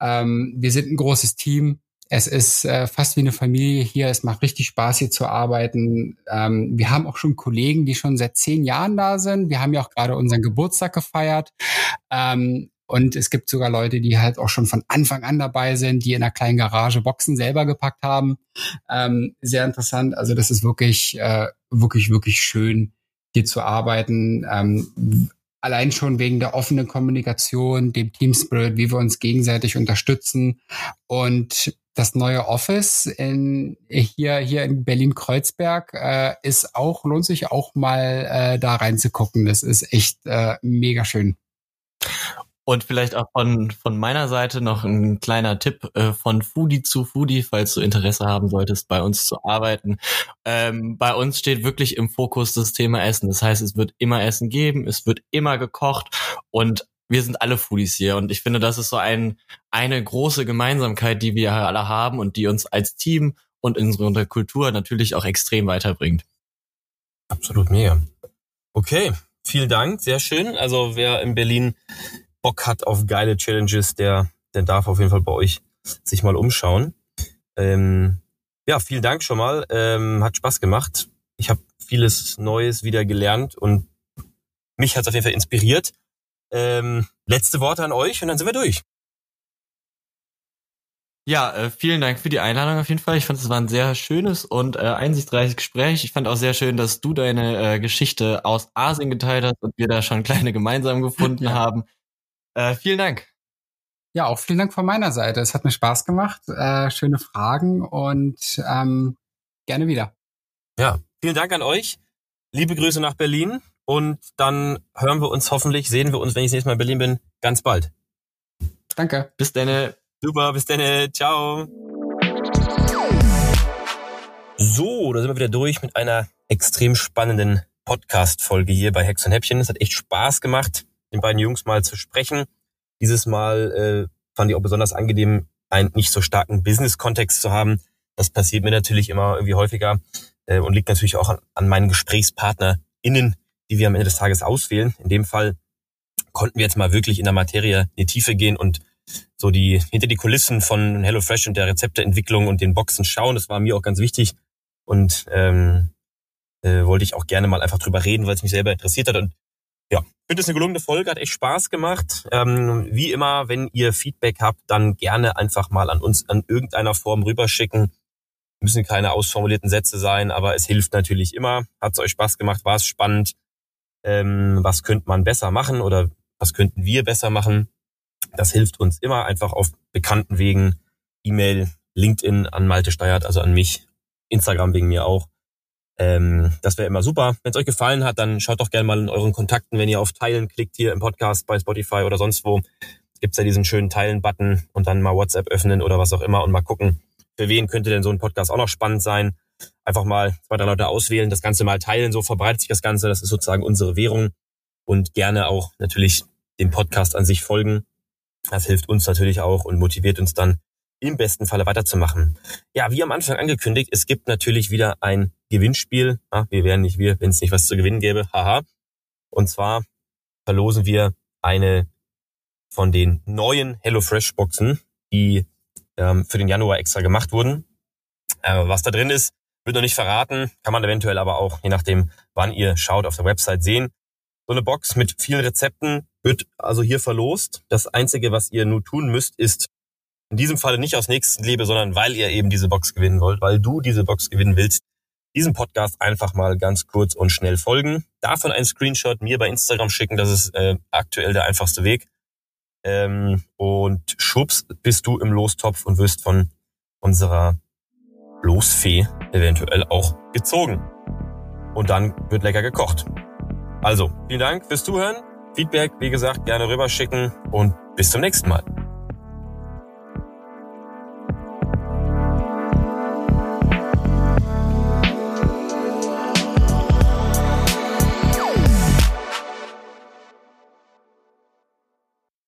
ähm, wir sind ein großes Team. Es ist äh, fast wie eine Familie hier. Es macht richtig Spaß, hier zu arbeiten. Ähm, wir haben auch schon Kollegen, die schon seit zehn Jahren da sind. Wir haben ja auch gerade unseren Geburtstag gefeiert. Ähm, und es gibt sogar Leute, die halt auch schon von Anfang an dabei sind, die in einer kleinen Garage Boxen selber gepackt haben. Ähm, sehr interessant. Also das ist wirklich, äh, wirklich, wirklich schön, hier zu arbeiten. Ähm, allein schon wegen der offenen Kommunikation, dem Team Spirit, wie wir uns gegenseitig unterstützen und das neue Office in, hier hier in Berlin Kreuzberg äh, ist auch lohnt sich auch mal äh, da reinzugucken. Das ist echt äh, mega schön. Und vielleicht auch von, von meiner Seite noch ein kleiner Tipp äh, von Foodie zu Foodie, falls du Interesse haben solltest, bei uns zu arbeiten. Ähm, bei uns steht wirklich im Fokus das Thema Essen. Das heißt, es wird immer Essen geben, es wird immer gekocht und wir sind alle Foodies hier. Und ich finde, das ist so ein, eine große Gemeinsamkeit, die wir alle haben und die uns als Team und in unserer Kultur natürlich auch extrem weiterbringt. Absolut mega. Okay, vielen Dank, sehr schön. Also wer in Berlin Bock hat auf geile Challenges, der, der darf auf jeden Fall bei euch sich mal umschauen. Ähm, ja, vielen Dank schon mal. Ähm, hat Spaß gemacht. Ich habe vieles Neues wieder gelernt und mich hat es auf jeden Fall inspiriert. Ähm, letzte Worte an euch und dann sind wir durch. Ja, äh, vielen Dank für die Einladung auf jeden Fall. Ich fand, es war ein sehr schönes und äh, einsichtsreiches Gespräch. Ich fand auch sehr schön, dass du deine äh, Geschichte aus Asien geteilt hast und wir da schon kleine gemeinsam gefunden ja. haben. Äh, vielen Dank. Ja, auch vielen Dank von meiner Seite. Es hat mir Spaß gemacht. Äh, schöne Fragen und ähm, gerne wieder. Ja, vielen Dank an euch. Liebe Grüße nach Berlin und dann hören wir uns hoffentlich, sehen wir uns, wenn ich das nächste Mal in Berlin bin, ganz bald. Danke. Bis dann. Super, bis dann. Ciao. So, da sind wir wieder durch mit einer extrem spannenden Podcast-Folge hier bei Hex und Häppchen. Es hat echt Spaß gemacht den beiden Jungs mal zu sprechen. Dieses Mal äh, fand ich auch besonders angenehm, einen nicht so starken Business-Kontext zu haben. Das passiert mir natürlich immer irgendwie häufiger äh, und liegt natürlich auch an, an meinen GesprächspartnerInnen, die wir am Ende des Tages auswählen. In dem Fall konnten wir jetzt mal wirklich in der Materie in die Tiefe gehen und so die hinter die Kulissen von HelloFresh und der Rezepteentwicklung und den Boxen schauen. Das war mir auch ganz wichtig und ähm, äh, wollte ich auch gerne mal einfach drüber reden, weil es mich selber interessiert hat. Und ja, ich finde es eine gelungene Folge, hat echt Spaß gemacht. Ähm, wie immer, wenn ihr Feedback habt, dann gerne einfach mal an uns an irgendeiner Form rüberschicken. Müssen keine ausformulierten Sätze sein, aber es hilft natürlich immer. Hat es euch Spaß gemacht? War es spannend? Ähm, was könnte man besser machen oder was könnten wir besser machen? Das hilft uns immer einfach auf bekannten Wegen. E-Mail, LinkedIn an Malte Steuert, also an mich, Instagram wegen mir auch. Ähm, das wäre immer super. Wenn es euch gefallen hat, dann schaut doch gerne mal in euren Kontakten, wenn ihr auf Teilen klickt hier im Podcast bei Spotify oder sonst wo. Gibt's ja diesen schönen Teilen-Button und dann mal WhatsApp öffnen oder was auch immer und mal gucken, für wen könnte denn so ein Podcast auch noch spannend sein. Einfach mal zwei, drei Leute auswählen, das Ganze mal teilen, so verbreitet sich das Ganze. Das ist sozusagen unsere Währung. Und gerne auch natürlich dem Podcast an sich folgen. Das hilft uns natürlich auch und motiviert uns dann im besten Falle weiterzumachen. Ja, wie am Anfang angekündigt, es gibt natürlich wieder ein Gewinnspiel. Ah, wir wären nicht wir, wenn es nicht was zu gewinnen gäbe. Haha. Und zwar verlosen wir eine von den neuen HelloFresh Boxen, die ähm, für den Januar extra gemacht wurden. Äh, was da drin ist, wird noch nicht verraten, kann man eventuell aber auch, je nachdem, wann ihr schaut, auf der Website sehen. So eine Box mit vielen Rezepten wird also hier verlost. Das Einzige, was ihr nur tun müsst, ist in diesem Falle nicht aus Nächstenliebe, sondern weil ihr eben diese Box gewinnen wollt, weil du diese Box gewinnen willst, diesem Podcast einfach mal ganz kurz und schnell folgen. Davon ein Screenshot mir bei Instagram schicken, das ist äh, aktuell der einfachste Weg. Ähm, und schubs bist du im Lostopf und wirst von unserer Losfee eventuell auch gezogen. Und dann wird lecker gekocht. Also, vielen Dank fürs Zuhören Feedback, wie gesagt, gerne rüberschicken und bis zum nächsten Mal.